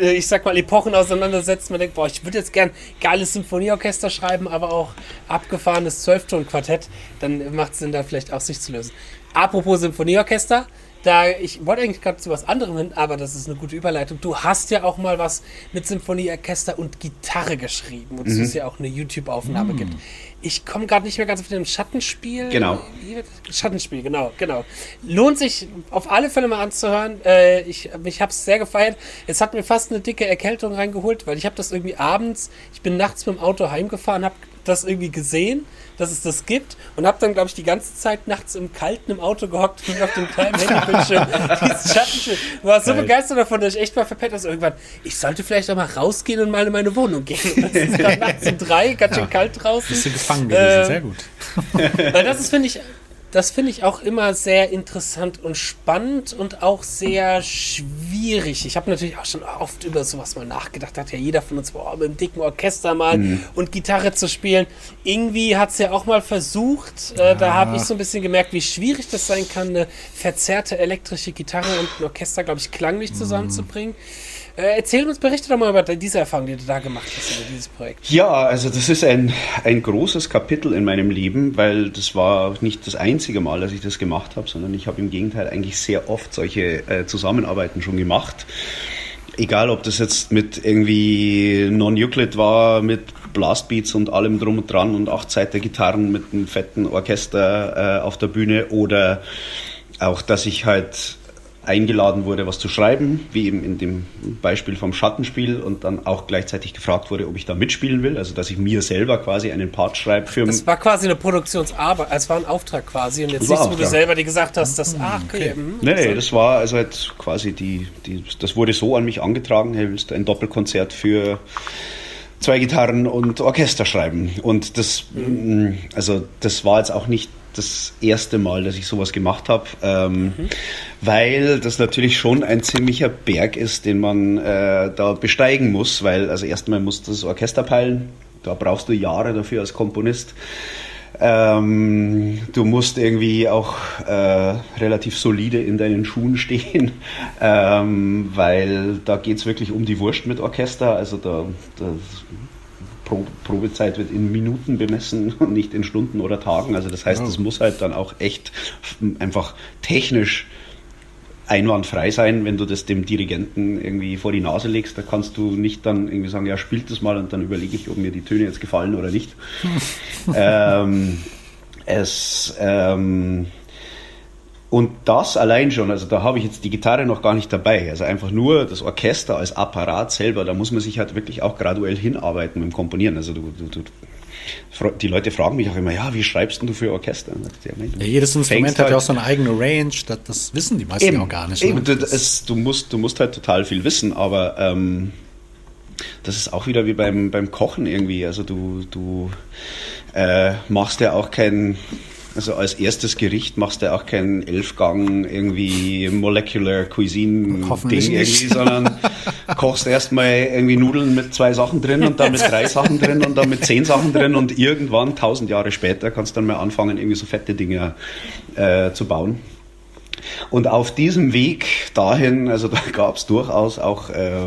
ich sag mal, Epochen auseinandersetzt, man denkt, boah, ich würde jetzt gern geiles Symphonieorchester schreiben, aber auch abgefahrenes Zwölfton-Quartett, dann macht es Sinn, da vielleicht auch sich zu lösen. Apropos Symphonieorchester, da ich wollte eigentlich gerade zu was anderem hin, aber das ist eine gute Überleitung. Du hast ja auch mal was mit Symphonieorchester und Gitarre geschrieben, wozu Mhm. es ja auch eine YouTube-Aufnahme gibt. Ich komme gerade nicht mehr ganz auf den Schattenspiel. Genau. Schattenspiel, genau, genau. Lohnt sich auf alle Fälle mal anzuhören. Äh, ich ich habe es sehr gefeiert. Es hat mir fast eine dicke Erkältung reingeholt, weil ich habe das irgendwie abends, ich bin nachts mit dem Auto heimgefahren, habe das irgendwie gesehen, dass es das gibt und habe dann, glaube ich, die ganze Zeit nachts im Kalten im Auto gehockt und auf dem kleinen Handybildschirm (laughs) dieses Schattenspiel. Ich war so Geil. begeistert davon, dass ich echt mal verpennt habe. Irgendwann, ich sollte vielleicht auch mal rausgehen und mal in meine Wohnung gehen. (laughs) Und Es ist gerade nachts um drei, ganz schön kalt draußen. Bist du gefangen gewesen, Äh, sehr gut. (laughs) Weil das ist, finde ich, das finde ich auch immer sehr interessant und spannend und auch sehr schwierig. Ich habe natürlich auch schon oft über sowas mal nachgedacht. Hat ja jeder von uns boah, mit einem dicken Orchester mal und Gitarre zu spielen. Irgendwie hat es ja auch mal versucht. Äh, da habe ich so ein bisschen gemerkt, wie schwierig das sein kann, eine verzerrte elektrische Gitarre und ein Orchester, glaube ich, klanglich zusammenzubringen. Äh, erzähl uns, berichte doch mal über diese Erfahrung, die du da gemacht hast, über dieses Projekt. Ja, also das ist ein, ein großes Kapitel in meinem Leben, weil das war nicht das einzige Mal, dass ich das gemacht habe, sondern ich habe im Gegenteil eigentlich sehr oft solche äh, Zusammenarbeiten schon gemacht. Egal, ob das jetzt mit irgendwie Non-Euclid war, mit Blastbeats und allem drum und dran und acht Seiten Gitarren mit einem fetten Orchester äh, auf der Bühne oder auch, dass ich halt eingeladen wurde, was zu schreiben, wie eben in dem Beispiel vom Schattenspiel und dann auch gleichzeitig gefragt wurde, ob ich da mitspielen will, also dass ich mir selber quasi einen Part schreibe für Das war quasi eine Produktionsarbeit, es war ein Auftrag quasi und jetzt wo du Auftrag. selber dir gesagt hast, dass, ach, okay, Nee, nee, das war also halt quasi die, die, das wurde so an mich angetragen, hey, willst du ein Doppelkonzert für zwei Gitarren und Orchester schreiben? Und das, mm, also das war jetzt auch nicht das erste Mal, dass ich sowas gemacht habe, ähm, weil das natürlich schon ein ziemlicher Berg ist, den man äh, da besteigen muss, weil also erstmal muss das Orchester peilen, da brauchst du Jahre dafür als Komponist. Ähm, du musst irgendwie auch äh, relativ solide in deinen Schuhen (laughs) stehen, ähm, weil da geht es wirklich um die Wurst mit Orchester. Also da, da Pro Probezeit wird in Minuten bemessen (laughs) und nicht in Stunden oder Tagen. Also das heißt, es muss halt dann auch echt einfach technisch einwandfrei sein, wenn du das dem Dirigenten irgendwie vor die Nase legst. Da kannst du nicht dann irgendwie sagen, ja, spielt das mal und dann überlege ich, ob mir die Töne jetzt gefallen oder nicht. (laughs) ähm, es ähm, und das allein schon, also da habe ich jetzt die Gitarre noch gar nicht dabei. Also einfach nur das Orchester als Apparat selber, da muss man sich halt wirklich auch graduell hinarbeiten beim Komponieren. Also du, du, du die Leute fragen mich auch immer, ja, wie schreibst denn du für Orchester? Ja, Ja, jedes Instrument hat ja halt- auch so eine eigene Range, das, das wissen die meisten Eben, auch gar nicht. eben, ne? du, Das- du, musst, du musst halt total viel wissen, aber ähm, das ist auch wieder wie beim, beim Kochen irgendwie. Also du, du äh, machst ja auch kein, also als erstes Gericht machst du ja auch kein Elfgang irgendwie Molecular Cuisine Ding irgendwie, sondern kochst erstmal irgendwie Nudeln mit zwei Sachen drin und dann mit drei Sachen drin und dann mit zehn Sachen drin und irgendwann, tausend Jahre später, kannst du dann mal anfangen, irgendwie so fette Dinge äh, zu bauen. Und auf diesem Weg dahin, also da gab es durchaus auch äh,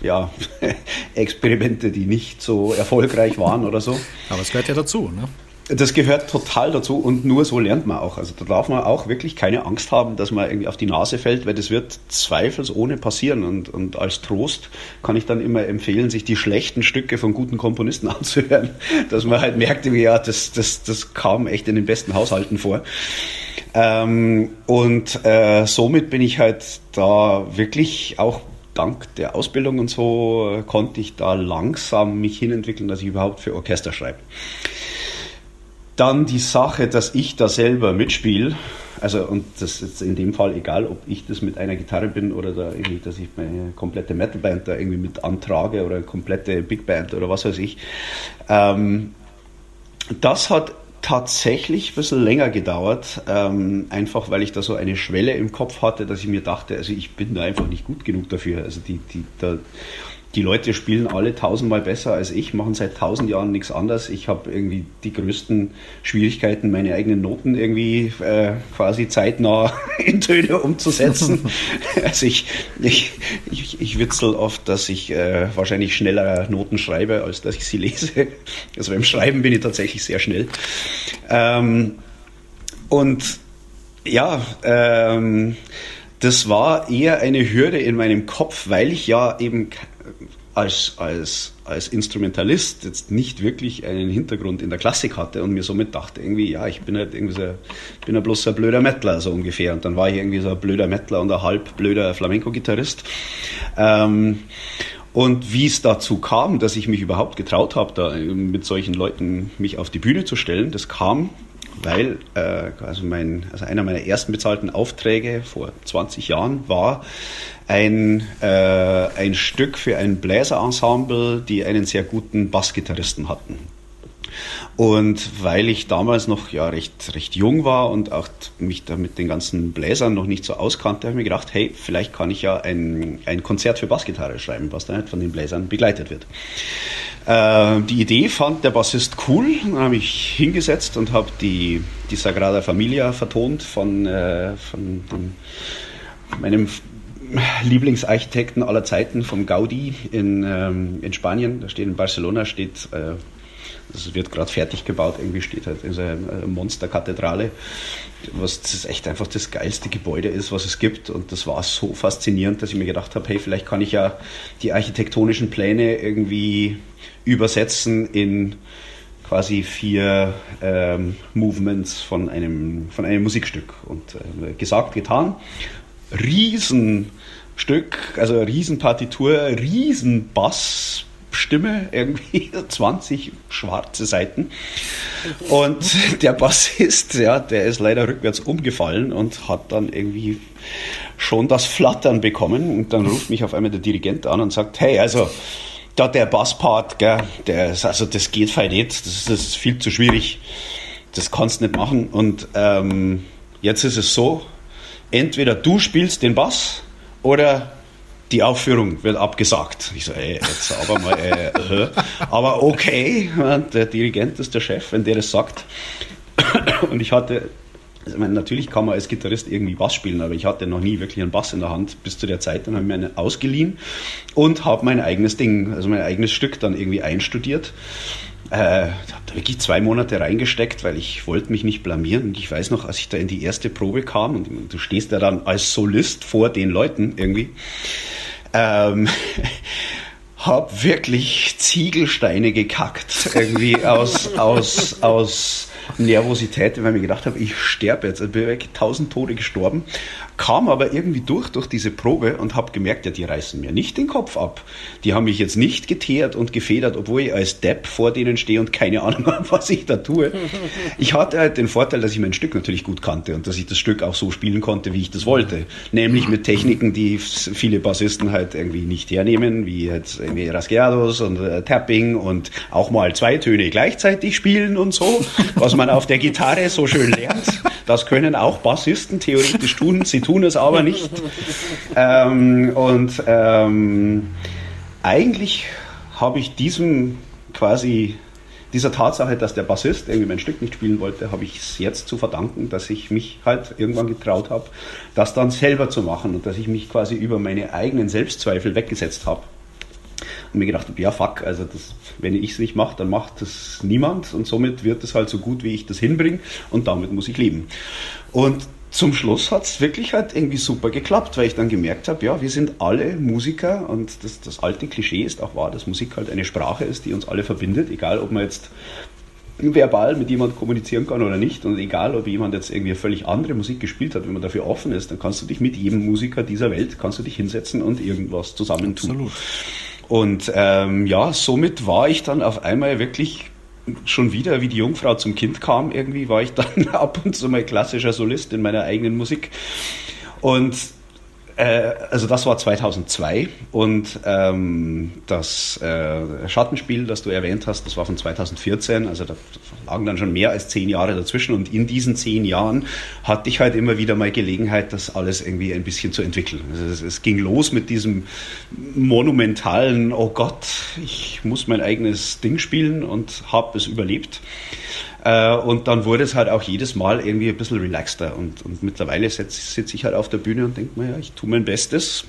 ja, (laughs) Experimente, die nicht so erfolgreich waren oder so. Aber es gehört ja dazu, ne? Das gehört total dazu und nur so lernt man auch. Also da darf man auch wirklich keine Angst haben, dass man irgendwie auf die Nase fällt, weil das wird zweifelsohne passieren. Und, und als Trost kann ich dann immer empfehlen, sich die schlechten Stücke von guten Komponisten (laughs) anzuhören, dass man halt merkt, ja, das, das, das kam echt in den besten Haushalten vor. Ähm, und äh, somit bin ich halt da wirklich auch dank der Ausbildung und so konnte ich da langsam mich hinentwickeln, dass ich überhaupt für Orchester schreibe. Dann die Sache, dass ich da selber mitspiele, also und das ist in dem Fall egal, ob ich das mit einer Gitarre bin oder da irgendwie, dass ich meine komplette Metalband da irgendwie mit antrage oder eine komplette Big Band oder was weiß ich. Ähm, das hat tatsächlich ein bisschen länger gedauert, ähm, einfach weil ich da so eine Schwelle im Kopf hatte, dass ich mir dachte, also ich bin da einfach nicht gut genug dafür. Also die, die, da, die Leute spielen alle tausendmal besser als ich, machen seit tausend Jahren nichts anderes. Ich habe irgendwie die größten Schwierigkeiten, meine eigenen Noten irgendwie äh, quasi zeitnah (laughs) in Töne umzusetzen. (laughs) also ich, ich, ich, ich witzel oft, dass ich äh, wahrscheinlich schneller Noten schreibe, als dass ich sie lese. Also beim Schreiben bin ich tatsächlich sehr schnell. Ähm, und ja, ähm, das war eher eine Hürde in meinem Kopf, weil ich ja eben als, als, als Instrumentalist jetzt nicht wirklich einen Hintergrund in der Klassik hatte und mir somit dachte irgendwie, ja, ich bin halt irgendwie so, bin ja bloß ein blöder Mettler, so ungefähr. Und dann war ich irgendwie so ein blöder Mettler und ein halb blöder Flamenco-Gitarrist. Ähm, und wie es dazu kam, dass ich mich überhaupt getraut habe, da mit solchen Leuten mich auf die Bühne zu stellen, das kam weil äh, also, mein, also einer meiner ersten bezahlten Aufträge vor 20 Jahren war ein, äh, ein Stück für ein Bläserensemble, die einen sehr guten Bassgitarristen hatten. Und weil ich damals noch ja recht, recht jung war und auch mich da mit den ganzen Bläsern noch nicht so auskannte, habe ich mir gedacht, hey, vielleicht kann ich ja ein, ein Konzert für Bassgitarre schreiben, was dann halt von den Bläsern begleitet wird. Äh, die Idee fand der Bassist cool. Dann habe ich hingesetzt und habe die, die Sagrada Familia vertont von, äh, von dem, meinem Lieblingsarchitekten aller Zeiten, vom Gaudi in, ähm, in Spanien. Da steht in Barcelona, steht, äh, das wird gerade fertig gebaut, irgendwie steht halt in so einer Monsterkathedrale, was das echt einfach das geilste Gebäude ist, was es gibt. Und das war so faszinierend, dass ich mir gedacht habe, hey, vielleicht kann ich ja die architektonischen Pläne irgendwie übersetzen in quasi vier ähm, Movements von einem, von einem Musikstück. Und äh, gesagt, getan. Riesenstück, also Riesenpartitur, Riesenbass. Stimme, irgendwie (laughs) 20 schwarze Seiten. Und der Bassist, ja, der ist leider rückwärts umgefallen und hat dann irgendwie schon das Flattern bekommen. Und dann ruft mich auf einmal der Dirigent an und sagt, hey, also da der Basspart, gell, der ist, also das geht fein nicht, das, das ist viel zu schwierig, das kannst du nicht machen. Und ähm, jetzt ist es so, entweder du spielst den Bass oder die Aufführung wird abgesagt. Ich so, ey, jetzt aber mal, äh, äh. aber okay, der Dirigent ist der Chef, wenn der das sagt. Und ich hatte also, ich meine, natürlich kann man als Gitarrist irgendwie Bass spielen, aber ich hatte noch nie wirklich einen Bass in der Hand bis zu der Zeit. Dann habe ich mir einen ausgeliehen und habe mein eigenes Ding, also mein eigenes Stück dann irgendwie einstudiert. Äh, habe da wirklich zwei Monate reingesteckt, weil ich wollte mich nicht blamieren. Und ich weiß noch, als ich da in die erste Probe kam und du stehst ja dann als Solist vor den Leuten irgendwie, ähm, (laughs) habe wirklich Ziegelsteine gekackt irgendwie aus aus aus Nervosität, weil ich mir gedacht habe, ich sterbe jetzt. Ich bin wirklich tausend Tode gestorben. Kam aber irgendwie durch, durch diese Probe und habe gemerkt, ja, die reißen mir nicht den Kopf ab. Die haben mich jetzt nicht geteert und gefedert, obwohl ich als Depp vor denen stehe und keine Ahnung habe, (laughs) was ich da tue. Ich hatte halt den Vorteil, dass ich mein Stück natürlich gut kannte und dass ich das Stück auch so spielen konnte, wie ich das wollte. Nämlich mit Techniken, die viele Bassisten halt irgendwie nicht hernehmen, wie jetzt irgendwie Rasgueados und äh, Tapping und auch mal zwei Töne gleichzeitig spielen und so, was man auf der Gitarre so schön lernt. Das können auch Bassisten theoretisch tun. Sie tun es aber nicht. Ähm, und ähm, eigentlich habe ich diesem quasi dieser Tatsache, dass der Bassist irgendwie mein Stück nicht spielen wollte, habe ich es jetzt zu verdanken, dass ich mich halt irgendwann getraut habe, das dann selber zu machen und dass ich mich quasi über meine eigenen Selbstzweifel weggesetzt habe. Und mir gedacht habe, ja fuck, also das, wenn ich es nicht mache, dann macht das niemand und somit wird es halt so gut, wie ich das hinbringe und damit muss ich leben. Und zum Schluss hat es wirklich halt irgendwie super geklappt, weil ich dann gemerkt habe, ja, wir sind alle Musiker und das, das alte Klischee ist auch wahr, dass Musik halt eine Sprache ist, die uns alle verbindet, egal ob man jetzt verbal mit jemandem kommunizieren kann oder nicht und egal, ob jemand jetzt irgendwie völlig andere Musik gespielt hat, wenn man dafür offen ist, dann kannst du dich mit jedem Musiker dieser Welt, kannst du dich hinsetzen und irgendwas zusammentun. Absolut. Und ähm, ja, somit war ich dann auf einmal wirklich schon wieder, wie die Jungfrau zum Kind kam, irgendwie war ich dann (laughs) ab und zu mal klassischer Solist in meiner eigenen Musik. Und also das war 2002 und ähm, das äh, Schattenspiel, das du erwähnt hast, das war von 2014, also da lagen dann schon mehr als zehn Jahre dazwischen und in diesen zehn Jahren hatte ich halt immer wieder mal Gelegenheit, das alles irgendwie ein bisschen zu entwickeln. Also es, es ging los mit diesem monumentalen, oh Gott, ich muss mein eigenes Ding spielen und habe es überlebt. Äh, und dann wurde es halt auch jedes Mal irgendwie ein bisschen relaxter. Und, und mittlerweile sitze sitz ich halt auf der Bühne und denke mir, ja, ich tue mein Bestes.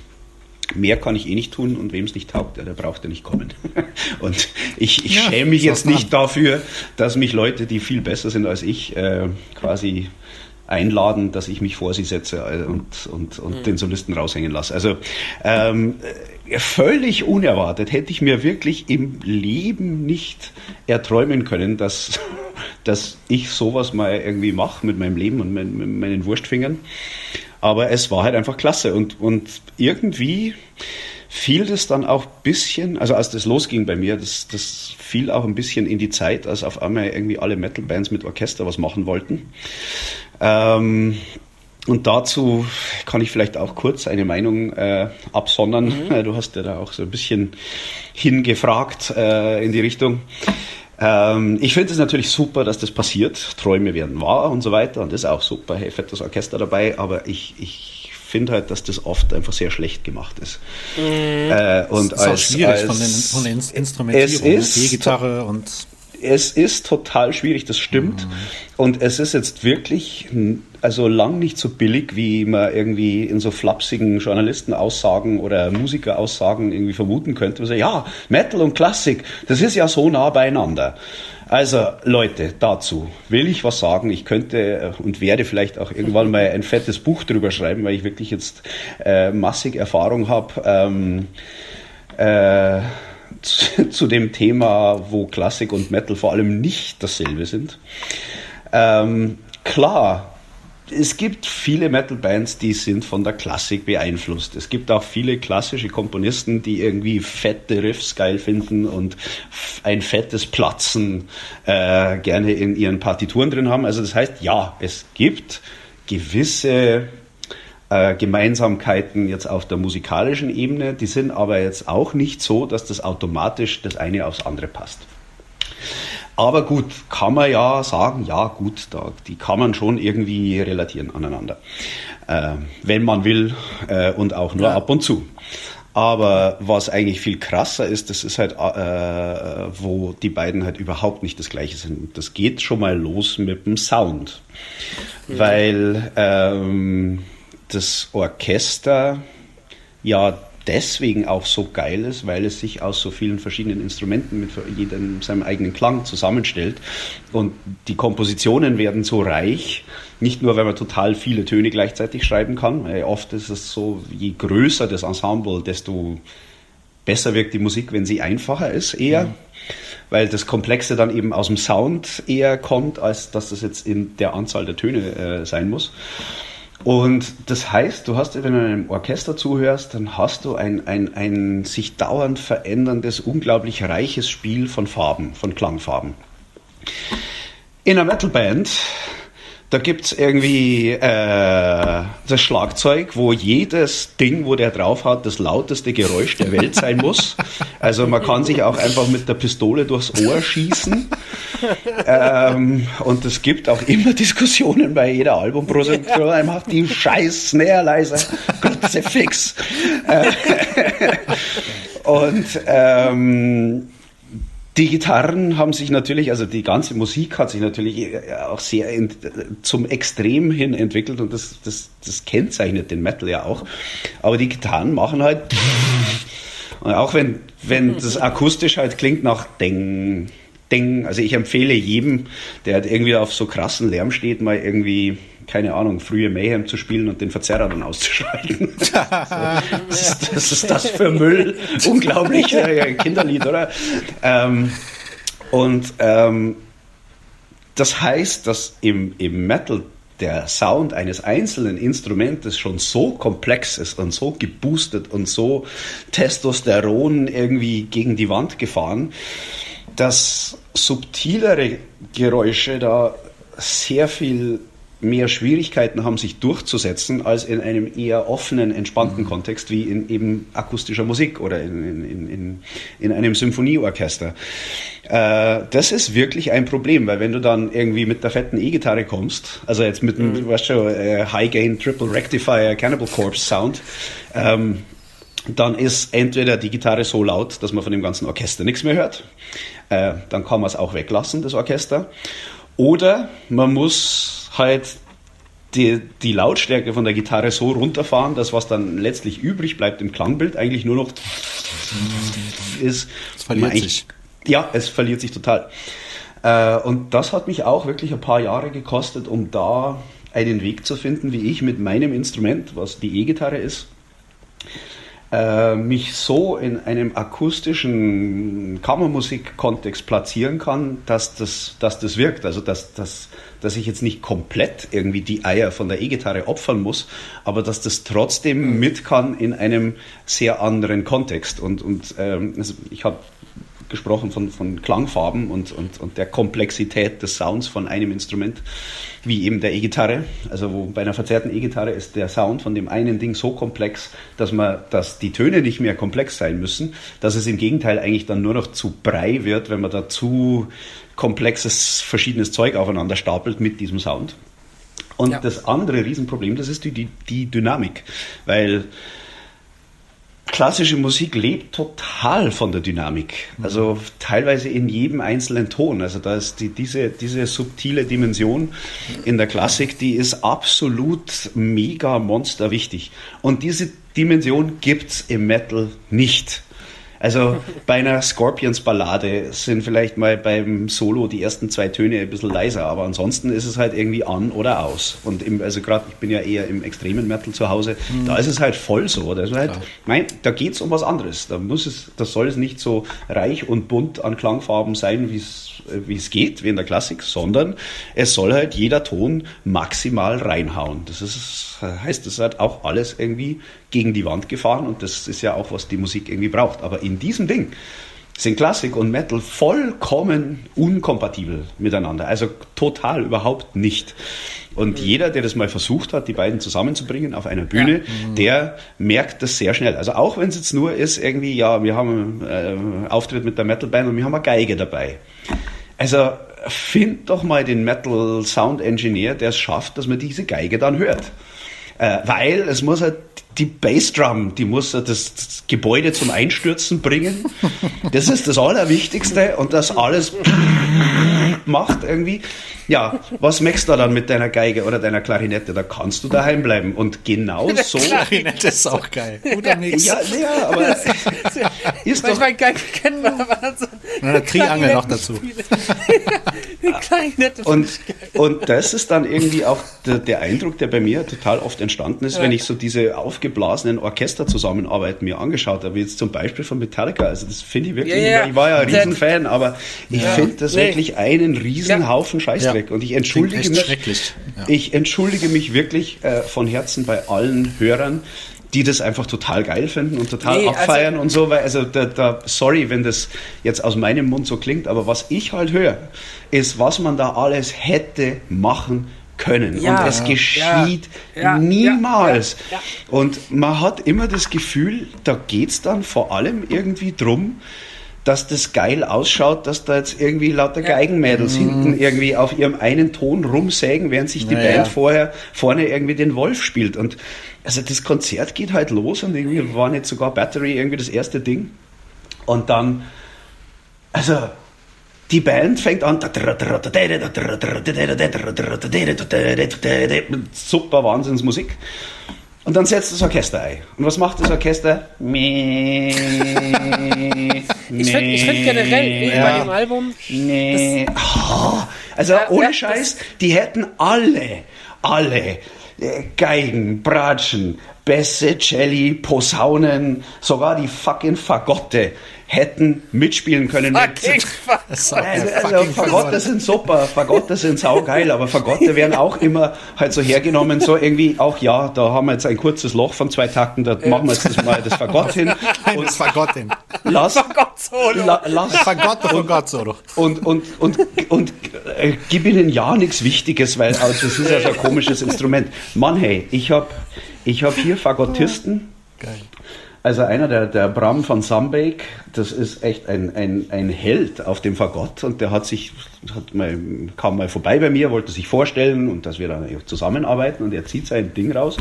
Mehr kann ich eh nicht tun und wem es nicht taugt, der braucht ja nicht kommen. (laughs) und ich, ich ja, schäme mich jetzt nicht dafür, dass mich Leute, die viel besser sind als ich, äh, quasi einladen, dass ich mich vor sie setze äh, und, und, und mhm. den Solisten raushängen lasse. Also ähm, völlig unerwartet hätte ich mir wirklich im Leben nicht erträumen können, dass (laughs) dass ich sowas mal irgendwie mache mit meinem Leben und mit, mit meinen Wurstfingern. Aber es war halt einfach klasse und, und irgendwie fiel das dann auch ein bisschen, also als das losging bei mir, das, das fiel auch ein bisschen in die Zeit, als auf einmal irgendwie alle Metal-Bands mit Orchester was machen wollten. Ähm, und dazu kann ich vielleicht auch kurz eine Meinung äh, absondern. Mhm. (laughs) Du hast ja da auch so ein bisschen hingefragt äh, in die Richtung. Ähm, ich finde es natürlich super, dass das passiert. Träume werden wahr und so weiter. Und das ist auch super. Hey, fettes Orchester dabei. Aber ich, ich finde halt, dass das oft einfach sehr schlecht gemacht ist. Mhm. Äh, und das ist als, auch schwierig als, von den, von den Instrumentierungen, E-Gitarre und es ist total schwierig, das stimmt. Mhm. Und es ist jetzt wirklich also lang nicht so billig, wie man irgendwie in so flapsigen Journalistenaussagen oder Musikeraussagen irgendwie vermuten könnte. Also, ja, Metal und Klassik, das ist ja so nah beieinander. Also Leute, dazu will ich was sagen. Ich könnte äh, und werde vielleicht auch irgendwann mal ein fettes Buch drüber schreiben, weil ich wirklich jetzt äh, massig Erfahrung habe. Ähm, äh, (laughs) zu, dem Thema, wo Klassik und Metal vor allem nicht dasselbe sind. Ähm, klar, es gibt viele Metal-Bands, die sind von der Klassik beeinflusst. Es gibt auch viele klassische Komponisten, die irgendwie fette Riffs geil finden und ein fettes Platzen äh, gerne in ihren Partituren drin haben. Also das heißt, ja, es gibt gewisse äh, Gemeinsamkeiten jetzt auf der musikalischen Ebene. Die sind aber jetzt auch nicht so, dass das automatisch das eine aufs andere passt. Aber gut, kann man ja sagen, ja gut, da, die kann man schon irgendwie relatieren aneinander. Äh, wenn man will äh, und auch nur ja. ab und zu. Aber was eigentlich viel krasser ist, das ist halt, äh, wo die beiden halt überhaupt nicht das gleiche sind. Das geht schon mal los mit dem Sound. Mhm. Weil ähm, das Orchester ja deswegen auch so geil ist, weil es sich aus so vielen verschiedenen Instrumenten mit jedem seinem eigenen Klang zusammenstellt. Und die Kompositionen werden so reich, nicht nur, weil man total viele Töne gleichzeitig schreiben kann. Weil oft ist es so, je größer das Ensemble, desto besser wirkt die Musik, wenn sie einfacher ist, eher. Mhm. Weil das Komplexe dann eben aus dem Sound eher kommt, als dass das jetzt in der Anzahl der Töne äh, sein muss. Und das heißt, du hast, wenn du einem Orchester zuhörst, dann hast du ein, ein, ein sich dauernd veränderndes, unglaublich reiches Spiel von Farben, von Klangfarben. In einer Metalband da gibt's irgendwie äh, das Schlagzeug, wo jedes Ding, wo der drauf hat, das lauteste Geräusch der Welt sein muss. Also man kann sich auch einfach mit der Pistole durchs Ohr schießen. Ähm, und es gibt auch immer Diskussionen bei jeder Albumproduktion. Ja. Macht die scheiß Snare leiser. Kruzifix. Äh, (laughs) und ähm, die Gitarren haben sich natürlich, also die ganze Musik hat sich natürlich äh, auch sehr in, zum Extrem hin entwickelt und das, das, das kennzeichnet den Metal ja auch. Aber die Gitarren machen halt, (laughs) und auch wenn, wenn das akustisch halt klingt nach Ding, Ding, also ich empfehle jedem, der halt irgendwie auf so krassen Lärm steht, mal irgendwie keine Ahnung, frühe Mayhem zu spielen und den Verzerrer dann auszuschalten. (laughs) was, ist, was ist das für Müll? Unglaublich, ein Kinderlied, oder? Ähm, und ähm, das heißt, dass im, im Metal der Sound eines einzelnen Instrumentes schon so komplex ist und so geboostet und so Testosteron irgendwie gegen die Wand gefahren, dass subtilere Geräusche da sehr viel mehr Schwierigkeiten haben, sich durchzusetzen, als in einem eher offenen, entspannten mhm. Kontext wie in eben akustischer Musik oder in, in, in, in einem Symphonieorchester. Äh, das ist wirklich ein Problem, weil wenn du dann irgendwie mit der fetten E-Gitarre kommst, also jetzt mit einem, mhm. weißt du, äh, High Gain Triple Rectifier Cannibal Corpse Sound, ähm, dann ist entweder die Gitarre so laut, dass man von dem ganzen Orchester nichts mehr hört. Äh, dann kann man es auch weglassen, das Orchester. Oder man muss halt die, die Lautstärke von der Gitarre so runterfahren, dass was dann letztlich übrig bleibt im Klangbild eigentlich nur noch ist. Es verliert sich. Ja, es verliert sich total. Äh, und das hat mich auch wirklich ein paar Jahre gekostet, um da einen Weg zu finden, wie ich mit meinem Instrument, was die E-Gitarre ist, äh, mich so in einem akustischen Kammermusik-Kontext platzieren kann, dass das, dass das wirkt. Also dass, dass, dass ich jetzt nicht komplett irgendwie die Eier von der E-Gitarre opfern muss, aber dass das trotzdem mit kann in einem sehr anderen Kontext. Und, und ähm, also ich habe gesprochen von, von Klangfarben und, und, und der Komplexität des Sounds von einem Instrument, wie eben der E-Gitarre. Also wo bei einer verzerrten E-Gitarre ist der Sound von dem einen Ding so komplex, dass man, dass die Töne nicht mehr komplex sein müssen, dass es im Gegenteil eigentlich dann nur noch zu Brei wird, wenn man da zu komplexes, verschiedenes Zeug aufeinander stapelt mit diesem Sound. Und ja. das andere Riesenproblem, das ist die, die, die Dynamik, weil klassische Musik lebt total von der Dynamik. Also teilweise in jedem einzelnen Ton. Also da ist die, diese, diese subtile Dimension in der Klassik, die ist absolut mega monster wichtig. Und diese Dimension gibt's im Metal nicht. Also bei einer Scorpions-Ballade sind vielleicht mal beim Solo die ersten zwei Töne ein bisschen leiser, aber ansonsten ist es halt irgendwie an oder aus. Und im, also gerade, ich bin ja eher im extremen Metal zu Hause, mhm. da ist es halt voll so. Da, ist halt, mein, da geht es um was anderes. Da muss es, da soll es nicht so reich und bunt an Klangfarben sein, wie es es geht, wie in der Klassik, sondern es soll halt jeder Ton maximal reinhauen. Das ist, heißt, das hat auch alles irgendwie gegen die Wand gefahren und das ist ja auch, was die Musik irgendwie braucht. Aber in diesem Ding sind Klassik und Metal vollkommen unkompatibel miteinander. Also total überhaupt nicht. Und mhm. jeder, der das mal versucht hat, die beiden zusammenzubringen auf einer Bühne, ja. mhm. der merkt das sehr schnell. Also auch wenn es jetzt nur ist, irgendwie, ja, wir haben einen äh, Auftritt mit der Metalband und wir haben eine Geige dabei. Also find doch mal den Metal Sound Engineer, der es schafft, dass man diese Geige dann hört. Äh, weil es muss halt die Bassdrum, die muss das, Gebäude zum Einstürzen bringen. Das ist das Allerwichtigste und das alles macht irgendwie. Ja, was machst du dann mit deiner Geige oder deiner Klarinette? Da kannst du daheim bleiben. Und genau so. Klarinette ist auch geil. Mix. Ja, ja, aber (laughs) ist doch. Geige kennen wir, aber Triangel noch dazu. (laughs) Und, und das ist dann irgendwie auch der, der, Eindruck, der bei mir total oft entstanden ist, ja. wenn ich so diese aufgeblasenen Orchesterzusammenarbeiten mir angeschaut habe, wie jetzt zum Beispiel von Metallica. Also das finde ich wirklich, ja, ja. ich war ja ein Riesenfan, aber ich finde das nee. wirklich einen Riesenhaufen Scheiß weg. Und ich entschuldige mich, ich entschuldige mich wirklich äh, von Herzen bei allen Hörern, die das einfach total geil finden und total nee, also abfeiern also, und so, weil, also da, da, sorry, wenn das jetzt aus meinem Mund so klingt, aber was ich halt höre, ist, was man da alles hätte machen können. Ja, und es geschieht ja, niemals. Ja, und man hat immer das Gefühl, da geht es dann vor allem irgendwie drum, dass das geil ausschaut, dass da jetzt irgendwie lauter Geigenmädels mhm. hinten irgendwie auf ihrem einen Ton rumsägen, während sich die naja. Band vorher vorne irgendwie den Wolf spielt. Und also das Konzert geht halt los und irgendwie war nicht sogar Battery irgendwie das erste Ding. Und dann, also die Band fängt an, super Wahnsinnsmusik. Und dann setzt das Orchester ein. Und was macht das Orchester? Nee. ich finde find generell ja. bei dem Album. Nee. Oh, also ja, ohne ja, Scheiß, die hätten alle, alle äh, Geigen, Bratschen, Bässe, Celli, Posaunen, sogar die fucking Fagotte hätten mitspielen können. Fucking also, also Fagotte sind super, Fagotte sind saugeil, aber Fagotte werden auch immer halt so hergenommen, so irgendwie auch, ja, da haben wir jetzt ein kurzes Loch von zwei Takten, da machen wir jetzt das mal das Fagott hin. (laughs) Und das Fagott hin. Lass, la, lass Fagott von Gott solo. Und, und, und, und, und äh, gib ihnen ja nichts Wichtiges, weil also, das ist ja so ein komisches Instrument. Mann, hey, ich habe ich hab hier Fagottisten. Geil. Also einer, der, der Bram von Sambake, das ist echt ein, ein, ein Held auf dem Fagott und der hat sich, hat mal, kam mal vorbei bei mir, wollte sich vorstellen und dass wir dann zusammenarbeiten und er zieht sein Ding raus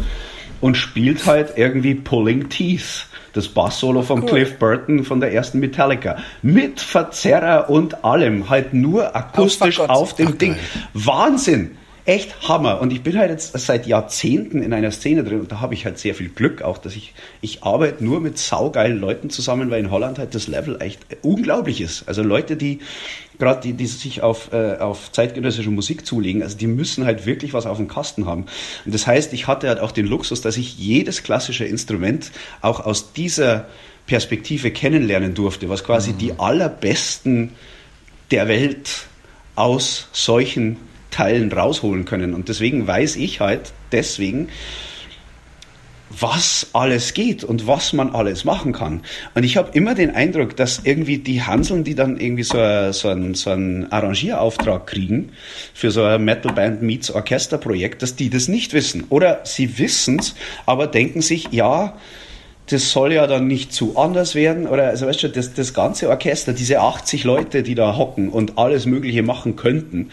und spielt halt irgendwie Pulling Teeth, das Bass-Solo von cool. Cliff Burton von der ersten Metallica. Mit Verzerrer und allem, halt nur akustisch auf, auf dem Ach, Ding. Wahnsinn! Echt Hammer. Und ich bin halt jetzt seit Jahrzehnten in einer Szene drin und da habe ich halt sehr viel Glück auch, dass ich, ich arbeite nur mit saugeilen Leuten zusammen, weil in Holland halt das Level echt unglaublich ist. Also Leute, die gerade die, die sich auf, äh, auf zeitgenössische Musik zulegen, also die müssen halt wirklich was auf dem Kasten haben. Und das heißt, ich hatte halt auch den Luxus, dass ich jedes klassische Instrument auch aus dieser Perspektive kennenlernen durfte, was quasi mhm. die allerbesten der Welt aus solchen Teilen rausholen können. Und deswegen weiß ich halt deswegen, was alles geht und was man alles machen kann. Und ich habe immer den Eindruck, dass irgendwie die Hanseln, die dann irgendwie so, so, einen, so einen Arrangierauftrag kriegen für so ein Metal Band Meets Orchester Projekt, dass die das nicht wissen. Oder sie wissen es, aber denken sich, ja, das soll ja dann nicht zu anders werden. Oder also weißt du, das, das ganze Orchester, diese 80 Leute, die da hocken und alles Mögliche machen könnten,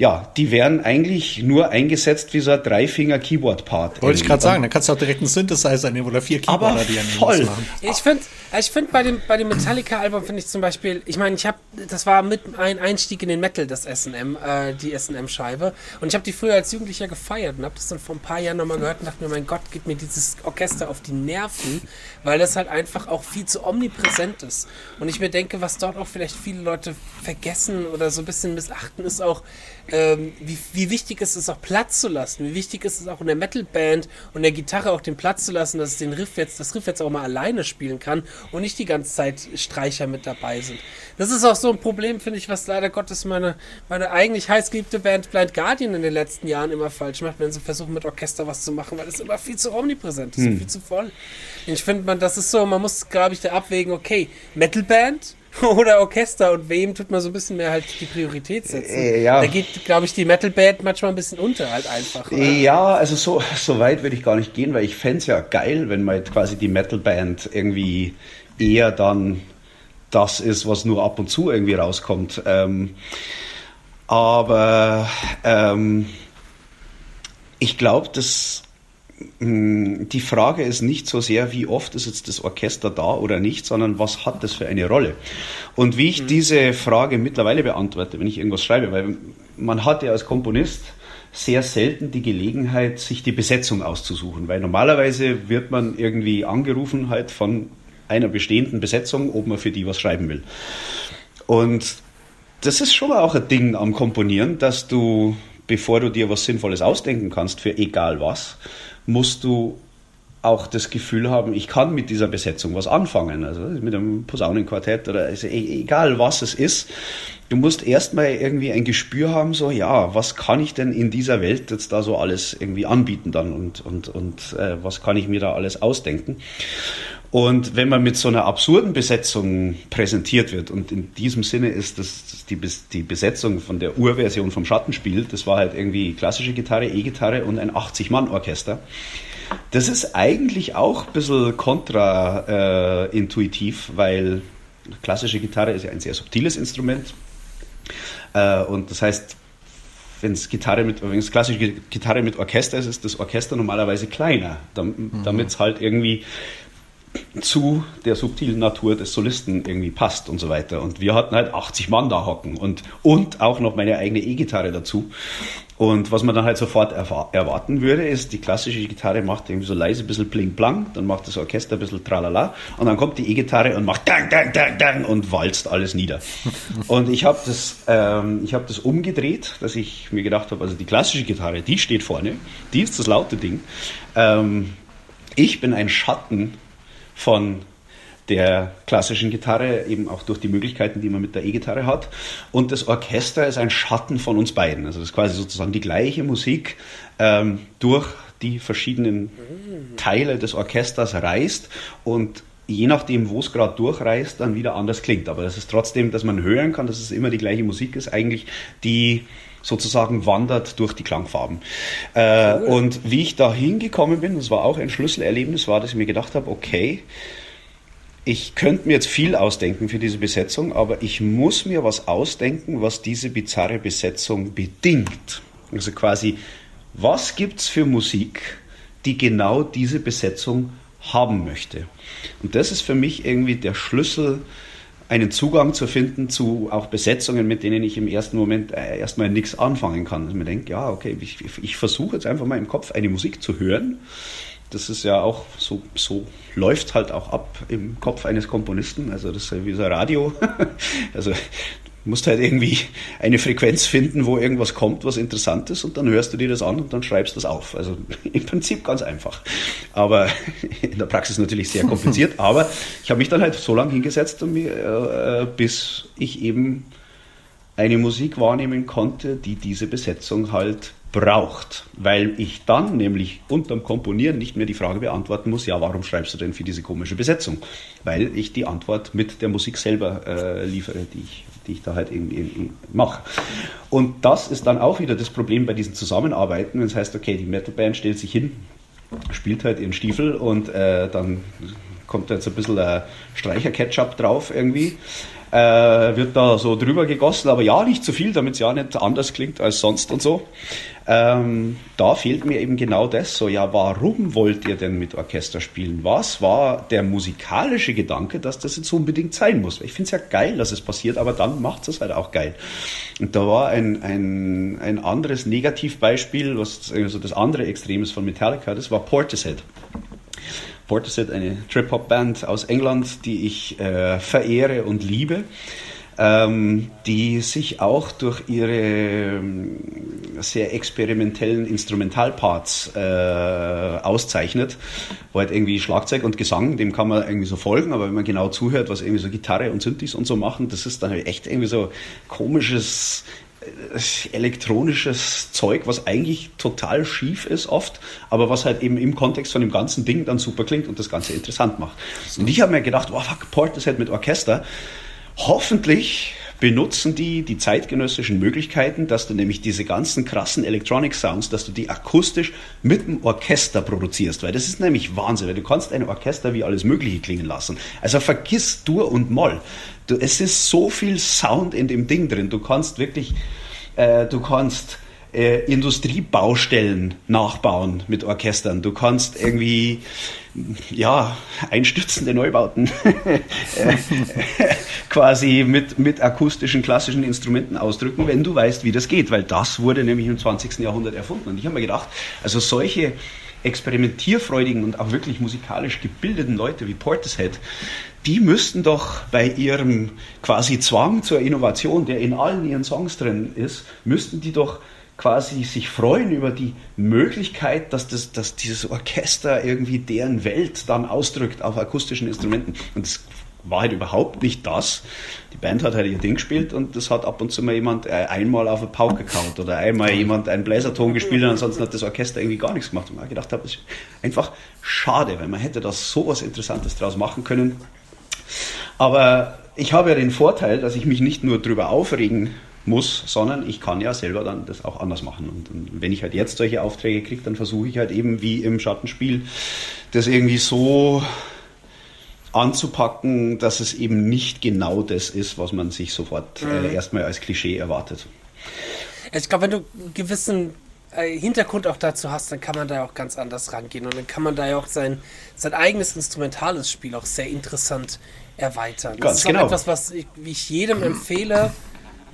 ja, die werden eigentlich nur eingesetzt wie so ein Dreifinger-Keyboard-Part. Wollte ich gerade sagen, dann kannst du auch direkt einen Synthesizer nehmen oder vier Keyboarder, die an voll. machen. Ich finde, ich finde bei dem, bei dem Metallica-Album finde ich zum Beispiel, ich meine, ich habe, das war mit ein Einstieg in den Metal, das SNM, äh, die SNM-Scheibe. Und ich habe die früher als Jugendlicher gefeiert und habe das dann vor ein paar Jahren nochmal gehört und dachte mir, mein Gott, geht mir dieses Orchester auf die Nerven, weil das halt einfach auch viel zu omnipräsent ist. Und ich mir denke, was dort auch vielleicht viele Leute vergessen oder so ein bisschen missachten, ist auch, ähm, wie, wie wichtig ist es auch Platz zu lassen, wie wichtig ist es auch in der Metalband und der Gitarre auch den Platz zu lassen, dass es den Riff jetzt, das Riff jetzt auch mal alleine spielen kann und nicht die ganze Zeit Streicher mit dabei sind. Das ist auch so ein Problem, finde ich, was leider Gottes meine, meine eigentlich heißgeliebte Band Blind Guardian in den letzten Jahren immer falsch macht, wenn sie versuchen mit Orchester was zu machen, weil es immer viel zu omnipräsent ist hm. und viel zu voll. Ich finde, man, das ist so, man muss, glaube ich, da abwägen, okay, Metalband, (laughs) oder Orchester und wem tut man so ein bisschen mehr halt die Priorität setzen. Äh, ja. Da geht, glaube ich, die Metal Band manchmal ein bisschen unter halt einfach. Oder? Ja, also so, (laughs) so weit würde ich gar nicht gehen, weil ich fände es ja geil, wenn man quasi die Metal Band irgendwie eher dann das ist, was nur ab und zu irgendwie rauskommt. Ähm, aber ähm, ich glaube, dass die Frage ist nicht so sehr, wie oft ist jetzt das Orchester da oder nicht, sondern was hat das für eine Rolle? Und wie ich mhm. diese Frage mittlerweile beantworte, wenn ich irgendwas schreibe, weil man hat ja als Komponist sehr selten die Gelegenheit, sich die Besetzung auszusuchen, weil normalerweise wird man irgendwie angerufen halt von einer bestehenden Besetzung, ob man für die was schreiben will. Und das ist schon auch ein Ding am Komponieren, dass du, bevor du dir was Sinnvolles ausdenken kannst, für egal was, musst du auch das Gefühl haben, ich kann mit dieser Besetzung was anfangen. Also mit einem Posaunenquartett oder also egal was es ist. Du musst erstmal irgendwie ein Gespür haben, so ja, was kann ich denn in dieser Welt jetzt da so alles irgendwie anbieten dann und, und, und äh, was kann ich mir da alles ausdenken. Und wenn man mit so einer absurden Besetzung präsentiert wird, und in diesem Sinne ist das die, die Besetzung von der Urversion vom Schattenspiel, das war halt irgendwie klassische Gitarre, E-Gitarre und ein 80-Mann-Orchester. Das ist eigentlich auch ein bisschen kontraintuitiv, äh, weil klassische Gitarre ist ja ein sehr subtiles Instrument. Äh, und das heißt, wenn es Gitarre mit, wenn es klassische Gitarre mit Orchester ist, ist das Orchester normalerweise kleiner, damit es halt irgendwie zu der subtilen Natur des Solisten irgendwie passt und so weiter. Und wir hatten halt 80 Mann da hocken und, und auch noch meine eigene E-Gitarre dazu. Und was man dann halt sofort erwarten würde, ist, die klassische Gitarre macht irgendwie so leise ein bisschen bling blang, dann macht das Orchester ein bisschen tralala und dann kommt die E-Gitarre und macht dang, dang, dang, dang und walzt alles nieder. (laughs) und ich habe das, ähm, hab das umgedreht, dass ich mir gedacht habe, also die klassische Gitarre, die steht vorne, die ist das laute Ding. Ähm, ich bin ein Schatten von der klassischen Gitarre, eben auch durch die Möglichkeiten, die man mit der E-Gitarre hat. Und das Orchester ist ein Schatten von uns beiden. Also das ist quasi sozusagen die gleiche Musik ähm, durch die verschiedenen Teile des Orchesters reißt und je nachdem, wo es gerade durchreißt, dann wieder anders klingt. Aber das ist trotzdem, dass man hören kann, dass es immer die gleiche Musik ist, eigentlich die sozusagen wandert durch die Klangfarben. Äh, cool. Und wie ich da hingekommen bin, das war auch ein Schlüsselerlebnis, war, dass ich mir gedacht habe, okay, ich könnte mir jetzt viel ausdenken für diese Besetzung, aber ich muss mir was ausdenken, was diese bizarre Besetzung bedingt. Also quasi, was gibt es für Musik, die genau diese Besetzung haben möchte? Und das ist für mich irgendwie der Schlüssel, einen Zugang zu finden zu auch Besetzungen, mit denen ich im ersten Moment äh, erstmal nichts anfangen kann. Dass man denkt, ja, okay, ich, ich versuche jetzt einfach mal im Kopf eine Musik zu hören das ist ja auch so, so läuft halt auch ab im Kopf eines Komponisten. Also das ist wie so ein Radio. (laughs) also du musst halt irgendwie eine Frequenz finden, wo irgendwas kommt, was interessant ist und dann hörst du dir das an und dann schreibst du das auf. Also (laughs) im Prinzip ganz einfach. Aber (laughs) in der Praxis natürlich sehr kompliziert. (laughs) aber ich habe mich dann halt so lange hingesetzt, äh, bis ich eben eine Musik wahrnehmen konnte, die diese Besetzung halt braucht, weil ich dann nämlich unterm Komponieren nicht mehr die Frage beantworten muss, ja, warum schreibst du denn für diese komische Besetzung? Weil ich die Antwort mit der Musik selber äh, liefere, die ich, die ich da halt irgendwie mache. Und das ist dann auch wieder das Problem bei diesen Zusammenarbeiten, wenn es heißt, okay, die Metalband stellt sich hin, spielt halt ihren Stiefel und äh, dann kommt jetzt ein bisschen äh, Streicher-Ketchup drauf irgendwie äh, wird da so drüber gegossen, aber ja, nicht zu viel, damit es ja nicht anders klingt als sonst und so. Ähm, da fehlt mir eben genau das so, ja, warum wollt ihr denn mit Orchester spielen? Was war der musikalische Gedanke, dass das jetzt unbedingt sein muss? Ich finde es ja geil, dass es passiert, aber dann macht es halt auch geil. Und da war ein, ein, ein anderes Negativbeispiel, was also das andere Extrem ist von Metallica, das war Portishead. Portishead, eine Trip-Hop-Band aus England, die ich äh, verehre und liebe, ähm, die sich auch durch ihre ähm, sehr experimentellen Instrumentalparts äh, auszeichnet, wo halt irgendwie Schlagzeug und Gesang, dem kann man irgendwie so folgen, aber wenn man genau zuhört, was irgendwie so Gitarre und Synthes und so machen, das ist dann halt echt irgendwie so komisches elektronisches Zeug, was eigentlich total schief ist oft, aber was halt eben im Kontext von dem ganzen Ding dann super klingt und das Ganze interessant macht. Und ich habe mir gedacht, wow, fuck, Portishead mit Orchester. Hoffentlich benutzen die die zeitgenössischen Möglichkeiten, dass du nämlich diese ganzen krassen Electronic Sounds, dass du die akustisch mit dem Orchester produzierst, weil das ist nämlich Wahnsinn, weil du kannst ein Orchester wie alles Mögliche klingen lassen. Also vergiss Dur und Moll. Du, es ist so viel Sound in dem Ding drin. Du kannst wirklich, äh, du kannst äh, Industriebaustellen nachbauen mit Orchestern. Du kannst irgendwie ja, einstürzende Neubauten (laughs) (laughs) quasi mit, mit akustischen, klassischen Instrumenten ausdrücken, wenn du weißt, wie das geht, weil das wurde nämlich im 20. Jahrhundert erfunden. Und ich habe mir gedacht, also solche experimentierfreudigen und auch wirklich musikalisch gebildeten Leute wie Portishead, die müssten doch bei ihrem quasi Zwang zur Innovation, der in allen ihren Songs drin ist, müssten die doch quasi sich freuen über die Möglichkeit, dass, das, dass dieses Orchester irgendwie deren Welt dann ausdrückt auf akustischen Instrumenten. Und das war halt überhaupt nicht das. Die Band hat halt ihr Ding gespielt und das hat ab und zu mal jemand äh, einmal auf eine Pauke kaut oder einmal jemand einen Bläserton gespielt und ansonsten hat das Orchester irgendwie gar nichts gemacht. Und man gedacht habe, ist einfach schade, weil man hätte da so was Interessantes draus machen können. Aber ich habe ja den Vorteil, dass ich mich nicht nur drüber aufregen muss, sondern ich kann ja selber dann das auch anders machen. Und, und wenn ich halt jetzt solche Aufträge kriege, dann versuche ich halt eben wie im Schattenspiel das irgendwie so anzupacken, dass es eben nicht genau das ist, was man sich sofort äh, mhm. äh, erstmal als Klischee erwartet. Ich glaube, wenn du einen gewissen äh, Hintergrund auch dazu hast, dann kann man da auch ganz anders rangehen und dann kann man da ja auch sein, sein eigenes instrumentales Spiel auch sehr interessant erweitern. Das ganz ist genau. etwas, was ich, ich jedem empfehle,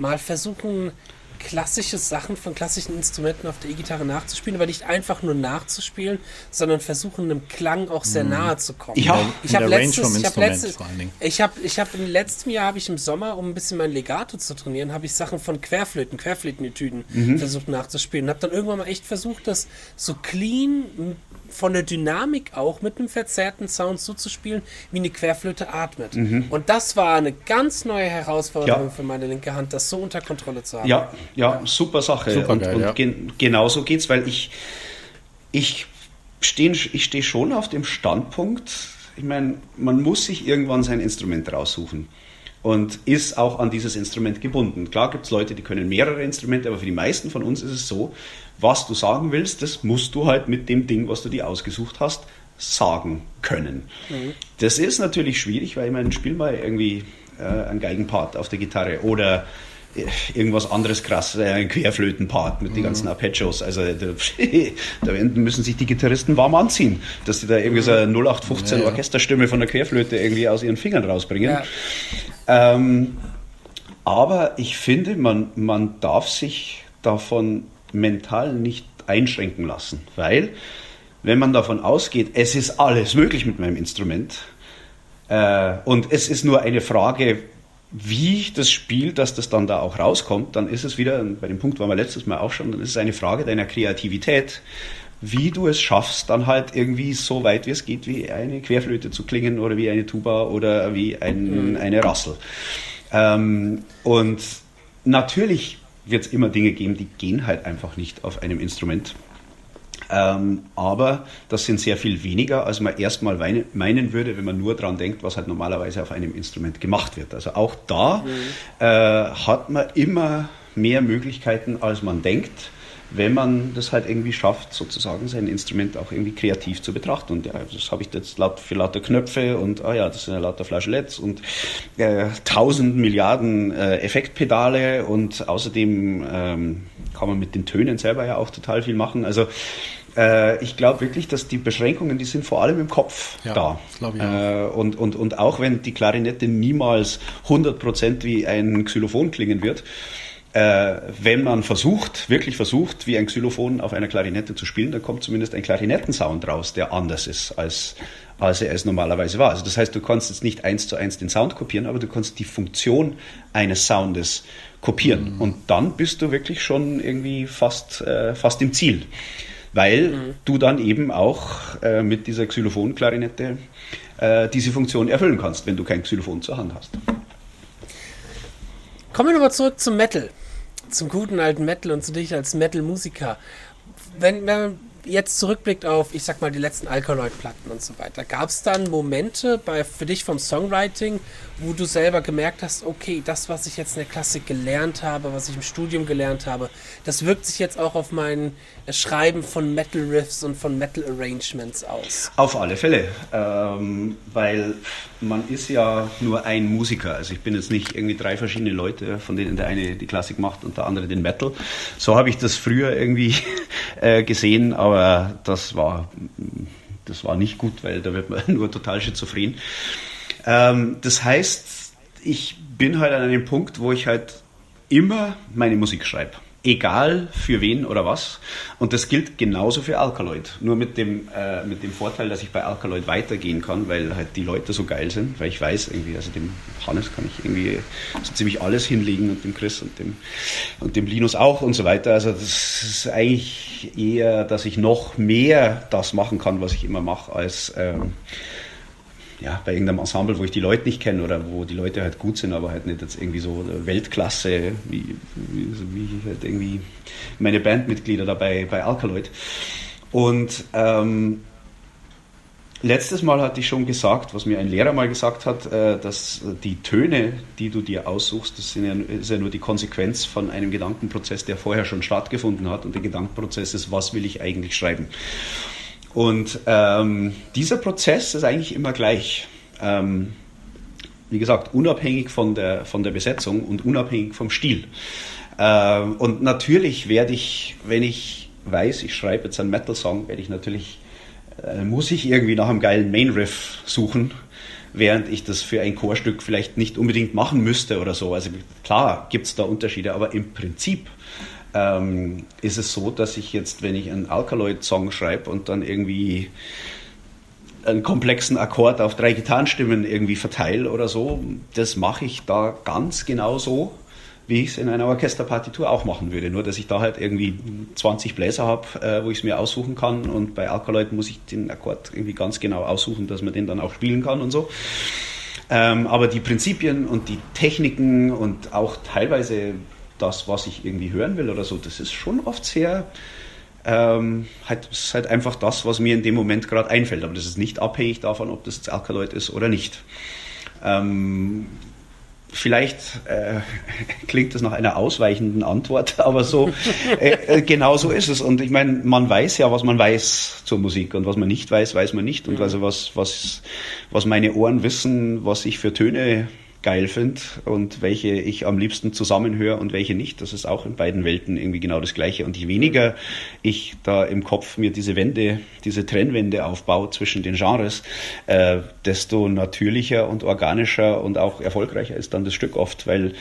mal versuchen, klassische Sachen von klassischen Instrumenten auf der E-Gitarre nachzuspielen, aber nicht einfach nur nachzuspielen, sondern versuchen, einem Klang auch sehr mhm. nahe zu kommen. Ja, ich habe letztes, ich habe letztes, ich habe, ich habe im letzten Jahr habe ich im Sommer, um ein bisschen mein Legato zu trainieren, habe ich Sachen von Querflöten, Querflötenetüden mhm. versucht nachzuspielen. Habe dann irgendwann mal echt versucht, das so clean von der Dynamik auch mit einem verzerrten Sound so zu spielen, wie eine Querflöte atmet. Mhm. Und das war eine ganz neue Herausforderung ja. für meine linke Hand, das so unter Kontrolle zu haben. Ja, ja, super Sache. Super und, geil, und ja. gen genauso geht's, weil ich, ich stehe ich steh schon auf dem Standpunkt, ich meine, man muss sich irgendwann sein Instrument raussuchen und ist auch an dieses Instrument gebunden. Klar gibt es Leute, die können mehrere Instrumente, aber für die meisten von uns ist es so, was du sagen willst, das musst du halt mit dem Ding, was du dir ausgesucht hast, sagen können. Mhm. Das ist natürlich schwierig, weil ich meine, spiel mal irgendwie äh, einen Geigenpart auf der Gitarre oder äh, irgendwas anderes krass, äh, ein Querflötenpart mit mhm. den ganzen Arpeggios. Also (laughs) da, da, müssen sich die Gitarristen warm anziehen, dass sie da irgendwie so eine 0815 ja, ja. Orchesterstimme von der Querflöte irgendwie aus ihren Fingern rausbringen. Ja. Ähm, aber ich finde, man, man darf sich davon mental nicht einschränken lassen, weil wenn man davon ausgeht, es ist alles möglich mit meinem Instrument äh, und es ist nur eine Frage, wie ich das Spiel, dass das dann da auch rauskommt, dann ist es wieder, bei dem Punkt waren wir letztes Mal auch schon, dann ist es eine Frage deiner Kreativität, wie du es schaffst, dann halt irgendwie so weit wie es geht, wie eine Querflöte zu klingen oder wie eine Tuba oder wie ein, mhm. eine Rassel. Ähm, und natürlich wird es immer Dinge geben, die gehen halt einfach nicht auf einem Instrument. Ähm, aber das sind sehr viel weniger, als man erstmal meinen würde, wenn man nur daran denkt, was halt normalerweise auf einem Instrument gemacht wird. Also auch da mhm. äh, hat man immer mehr Möglichkeiten, als man denkt wenn man das halt irgendwie schafft, sozusagen sein Instrument auch irgendwie kreativ zu betrachten. Und ja, das habe ich jetzt laut, für lauter Knöpfe und, ah ja, das sind ja lauter Flageoletts und äh, tausend Milliarden äh, Effektpedale und außerdem ähm, kann man mit den Tönen selber ja auch total viel machen. Also äh, ich glaube wirklich, dass die Beschränkungen, die sind vor allem im Kopf ja, da. Ich äh, und, und, und auch wenn die Klarinette niemals 100% wie ein Xylophon klingen wird, äh, wenn man versucht, wirklich versucht, wie ein Xylophon auf einer Klarinette zu spielen, dann kommt zumindest ein Klarinettensound raus, der anders ist als, als er es normalerweise war. Also das heißt, du kannst jetzt nicht eins zu eins den Sound kopieren, aber du kannst die Funktion eines Soundes kopieren. Mhm. Und dann bist du wirklich schon irgendwie fast, äh, fast im Ziel. Weil mhm. du dann eben auch äh, mit dieser Xylophon-Klarinette äh, diese Funktion erfüllen kannst, wenn du kein Xylophon zur Hand hast. Kommen wir nochmal zurück zum Metal zum guten alten Metal und zu dich als Metal-Musiker. Wenn, wenn man jetzt zurückblickt auf, ich sag mal, die letzten Alkaloid-Platten und so weiter, gab es dann Momente bei, für dich vom Songwriting, wo du selber gemerkt hast, okay, das, was ich jetzt in der Klassik gelernt habe, was ich im Studium gelernt habe, das wirkt sich jetzt auch auf mein Schreiben von Metal Riffs und von Metal Arrangements aus? Auf alle Fälle, ähm, weil man ist ja nur ein Musiker. Also ich bin jetzt nicht irgendwie drei verschiedene Leute, von denen der eine die Klassik macht und der andere den Metal. So habe ich das früher irgendwie (laughs) äh, gesehen, aber das war, das war nicht gut, weil da wird man (laughs) nur total schizophren. Ähm, das heißt, ich bin halt an einem Punkt, wo ich halt immer meine Musik schreibe egal für wen oder was. Und das gilt genauso für Alkaloid. Nur mit dem, äh, mit dem Vorteil, dass ich bei Alkaloid weitergehen kann, weil halt die Leute so geil sind, weil ich weiß irgendwie, also dem Hannes kann ich irgendwie so ziemlich alles hinlegen und dem Chris und dem, und dem Linus auch und so weiter. Also das ist eigentlich eher, dass ich noch mehr das machen kann, was ich immer mache, als ähm, ja, bei irgendeinem Ensemble, wo ich die Leute nicht kenne oder wo die Leute halt gut sind, aber halt nicht jetzt irgendwie so Weltklasse, wie, wie, wie halt irgendwie meine Bandmitglieder dabei bei Alkaloid. Und ähm, letztes Mal hatte ich schon gesagt, was mir ein Lehrer mal gesagt hat, äh, dass die Töne, die du dir aussuchst, das ja, ist ja nur die Konsequenz von einem Gedankenprozess, der vorher schon stattgefunden hat. Und der Gedankenprozess ist, was will ich eigentlich schreiben? Und ähm, dieser Prozess ist eigentlich immer gleich. Ähm, wie gesagt, unabhängig von der, von der Besetzung und unabhängig vom Stil. Ähm, und natürlich werde ich, wenn ich weiß, ich schreibe jetzt einen Metal-Song, werde ich natürlich, äh, muss ich irgendwie nach einem geilen Main-Riff suchen, während ich das für ein Chorstück vielleicht nicht unbedingt machen müsste oder so. Also klar gibt es da Unterschiede, aber im Prinzip ähm, ist es so, dass ich jetzt, wenn ich einen Alkaloid-Song schreibe und dann irgendwie einen komplexen Akkord auf drei Gitarrenstimmen irgendwie verteile oder so, das mache ich da ganz genau so, wie ich es in einer Orchesterpartitur auch machen würde. Nur, dass ich da halt irgendwie 20 Bläser habe, äh, wo ich es mir aussuchen kann. Und bei Alkaloid muss ich den Akkord irgendwie ganz genau aussuchen, dass man den dann auch spielen kann und so. Ähm, aber die Prinzipien und die Techniken und auch teilweise das, was ich irgendwie hören will oder so, das ist schon oft sehr ähm, halt, ist halt einfach das, was mir in dem Moment gerade einfällt. Aber das ist nicht abhängig davon, ob das jetzt Alkaloid ist oder nicht. Ähm, vielleicht äh, (laughs) klingt das nach einer ausweichenden Antwort, (laughs) aber so äh, äh, genau so ist es. Und ich meine, man weiß ja, was man weiß zur Musik und was man nicht weiß, weiß man nicht. Und also was, was, was meine Ohren wissen, was ich für Töne geil finde und welche ich am liebsten zusammenhöre und welche nicht. Das ist auch in beiden Welten irgendwie genau das Gleiche. Und je weniger ich da im Kopf mir diese Wände, diese Trennwände aufbaue zwischen den Genres, äh, desto natürlicher und organischer und auch erfolgreicher ist dann das Stück oft, weil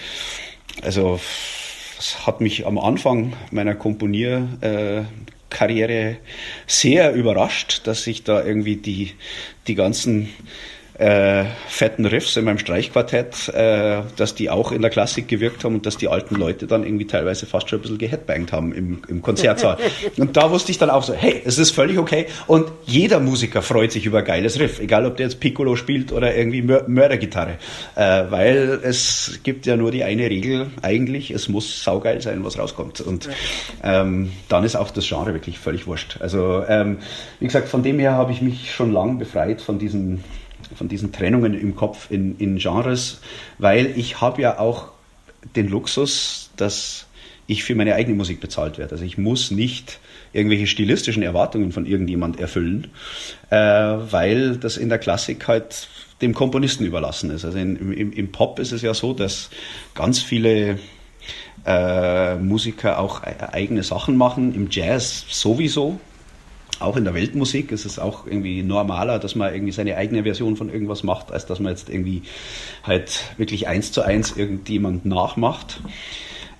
also das hat mich am Anfang meiner Komponier äh, Karriere sehr überrascht, dass ich da irgendwie die, die ganzen äh, fetten Riffs in meinem Streichquartett, äh, dass die auch in der Klassik gewirkt haben und dass die alten Leute dann irgendwie teilweise fast schon ein bisschen geheadbangt haben im, im Konzertsaal. (laughs) und da wusste ich dann auch so, hey, es ist völlig okay. Und jeder Musiker freut sich über geiles Riff, egal ob der jetzt Piccolo spielt oder irgendwie Mör Mördergitarre. Äh, weil es gibt ja nur die eine Regel eigentlich, es muss saugeil sein, was rauskommt. Und ähm, dann ist auch das Genre wirklich völlig wurscht. Also ähm, wie gesagt, von dem her habe ich mich schon lang befreit von diesen von diesen Trennungen im Kopf in, in Genres, weil ich habe ja auch den Luxus, dass ich für meine eigene Musik bezahlt werde. Also ich muss nicht irgendwelche stilistischen Erwartungen von irgendjemand erfüllen, äh, weil das in der Klassik halt dem Komponisten überlassen ist. Also in, im, im, Pop ist es ja so, dass ganz viele äh, Musiker auch e-, eigene Sachen machen, im Jazz sowieso auch in der Weltmusik ist es auch irgendwie normaler, dass man irgendwie seine eigene Version von irgendwas macht, als dass man jetzt irgendwie halt wirklich eins zu eins irgendjemand nachmacht.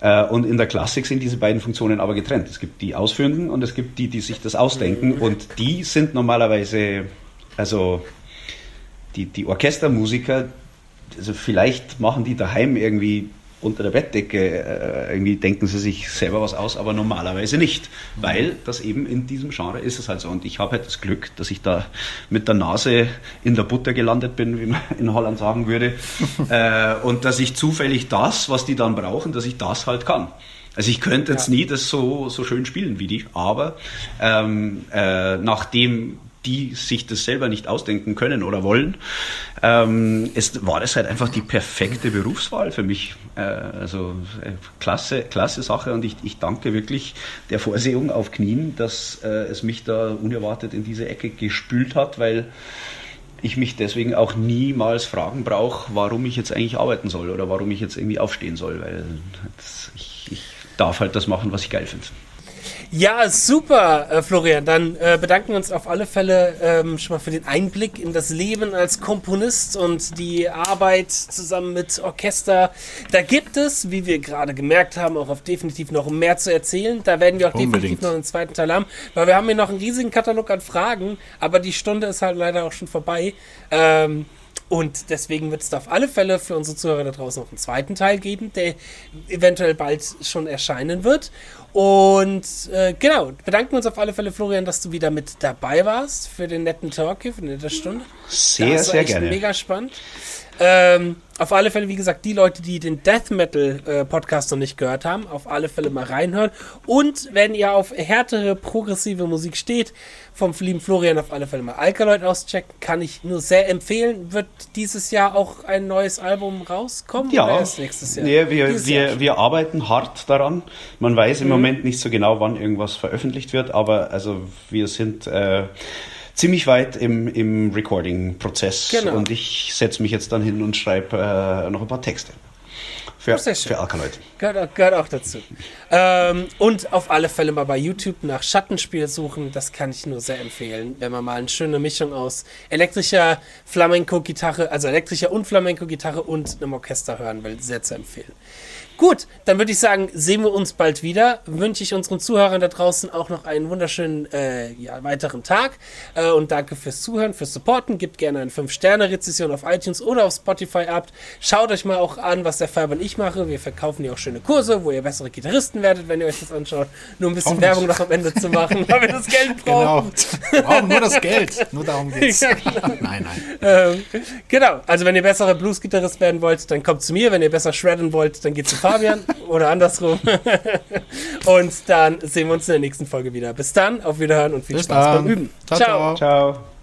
Äh, und in der Klassik sind diese beiden Funktionen aber getrennt. Es gibt die Ausführenden und es gibt die, die sich das ausdenken. Und die sind normalerweise, also die, die Orchestermusiker, also vielleicht machen die daheim irgendwie unter der Bettdecke. Äh, irgendwie denken sie sich selber was aus, aber normalerweise nicht, weil das eben in diesem Genre ist es halt so. Und ich habe halt das Glück, dass ich da mit der Nase in der Butter gelandet bin, wie man in Holland sagen würde, (laughs) äh, und dass ich zufällig das, was die dann brauchen, dass ich das halt kann. Also ich könnte jetzt ja. nie das so, so schön spielen wie die, aber ähm, äh, nachdem die sich das selber nicht ausdenken können oder wollen, ähm, es war das halt einfach die perfekte Berufswahl für mich. Äh, also äh, klasse, klasse Sache und ich, ich danke wirklich der Vorsehung auf Knien, dass äh, es mich da unerwartet in diese Ecke gespült hat, weil ich mich deswegen auch niemals fragen brauche, warum ich jetzt eigentlich arbeiten soll oder warum ich jetzt irgendwie aufstehen soll, weil ich, ich darf halt das machen, was ich geil finde. Ja, super, äh, Florian. Dann äh, bedanken wir uns auf alle Fälle ähm, schon mal für den Einblick in das Leben als Komponist und die Arbeit zusammen mit Orchester. Da gibt es, wie wir gerade gemerkt haben, auch auf definitiv noch mehr zu erzählen. Da werden wir auch Unbedingt. definitiv noch einen zweiten Teil haben, weil wir haben hier noch einen riesigen Katalog an Fragen, aber die Stunde ist halt leider auch schon vorbei. Ähm, und deswegen wird es da auf alle Fälle für unsere Zuhörer da draußen noch einen zweiten Teil geben, der eventuell bald schon erscheinen wird. Und äh, genau, bedanken uns auf alle Fälle, Florian, dass du wieder mit dabei warst für den netten Talk hier, für eine nette Stunde. Sehr, sehr gerne. Mega spannend. Ähm, auf alle Fälle, wie gesagt, die Leute, die den Death Metal äh, Podcast noch nicht gehört haben, auf alle Fälle mal reinhören. Und wenn ihr auf härtere, progressive Musik steht, vom lieben Florian auf alle Fälle mal Alkaloid auschecken. Kann ich nur sehr empfehlen. Wird dieses Jahr auch ein neues Album rauskommen? Ja, oder erst nächstes Jahr? Nee, wir, wir, wir arbeiten hart daran. Man weiß im mhm. Moment nicht so genau, wann irgendwas veröffentlicht wird, aber also wir sind. Äh, ziemlich weit im, im Recording-Prozess. Genau. Und ich setze mich jetzt dann hin und schreibe äh, noch ein paar Texte. Für, für Alkaloid. Gehört, gehört auch dazu. Ähm, und auf alle Fälle mal bei YouTube nach Schattenspiel suchen. Das kann ich nur sehr empfehlen, wenn man mal eine schöne Mischung aus elektrischer Flamenco-Gitarre, also elektrischer und Flamenco-Gitarre und einem Orchester hören will. Sehr zu empfehlen. Gut, dann würde ich sagen, sehen wir uns bald wieder. Wünsche ich unseren Zuhörern da draußen auch noch einen wunderschönen äh, ja, weiteren Tag. Äh, und danke fürs Zuhören, fürs Supporten. Gebt gerne eine 5-Sterne-Rezession auf iTunes oder auf Spotify ab. Schaut euch mal auch an, was der Fabian und ich ich mache. Wir verkaufen hier auch schöne Kurse, wo ihr bessere Gitarristen werdet, wenn ihr euch das anschaut. Nur ein bisschen Werbung noch am Ende zu machen, weil wir das Geld brauchen. Genau. Wir brauchen nur das Geld. (laughs) Nur darum geht's. ja, genau. Nein, nein. Ähm, genau. Also wenn ihr bessere Blues-Gitarrist werden wollt, dann kommt zu mir. Wenn ihr besser shredden wollt, dann geht zu Fabian oder andersrum. (laughs) und dann sehen wir uns in der nächsten Folge wieder. Bis dann, auf Wiederhören und viel Bis Spaß dann. beim Üben. ciao. ciao. ciao.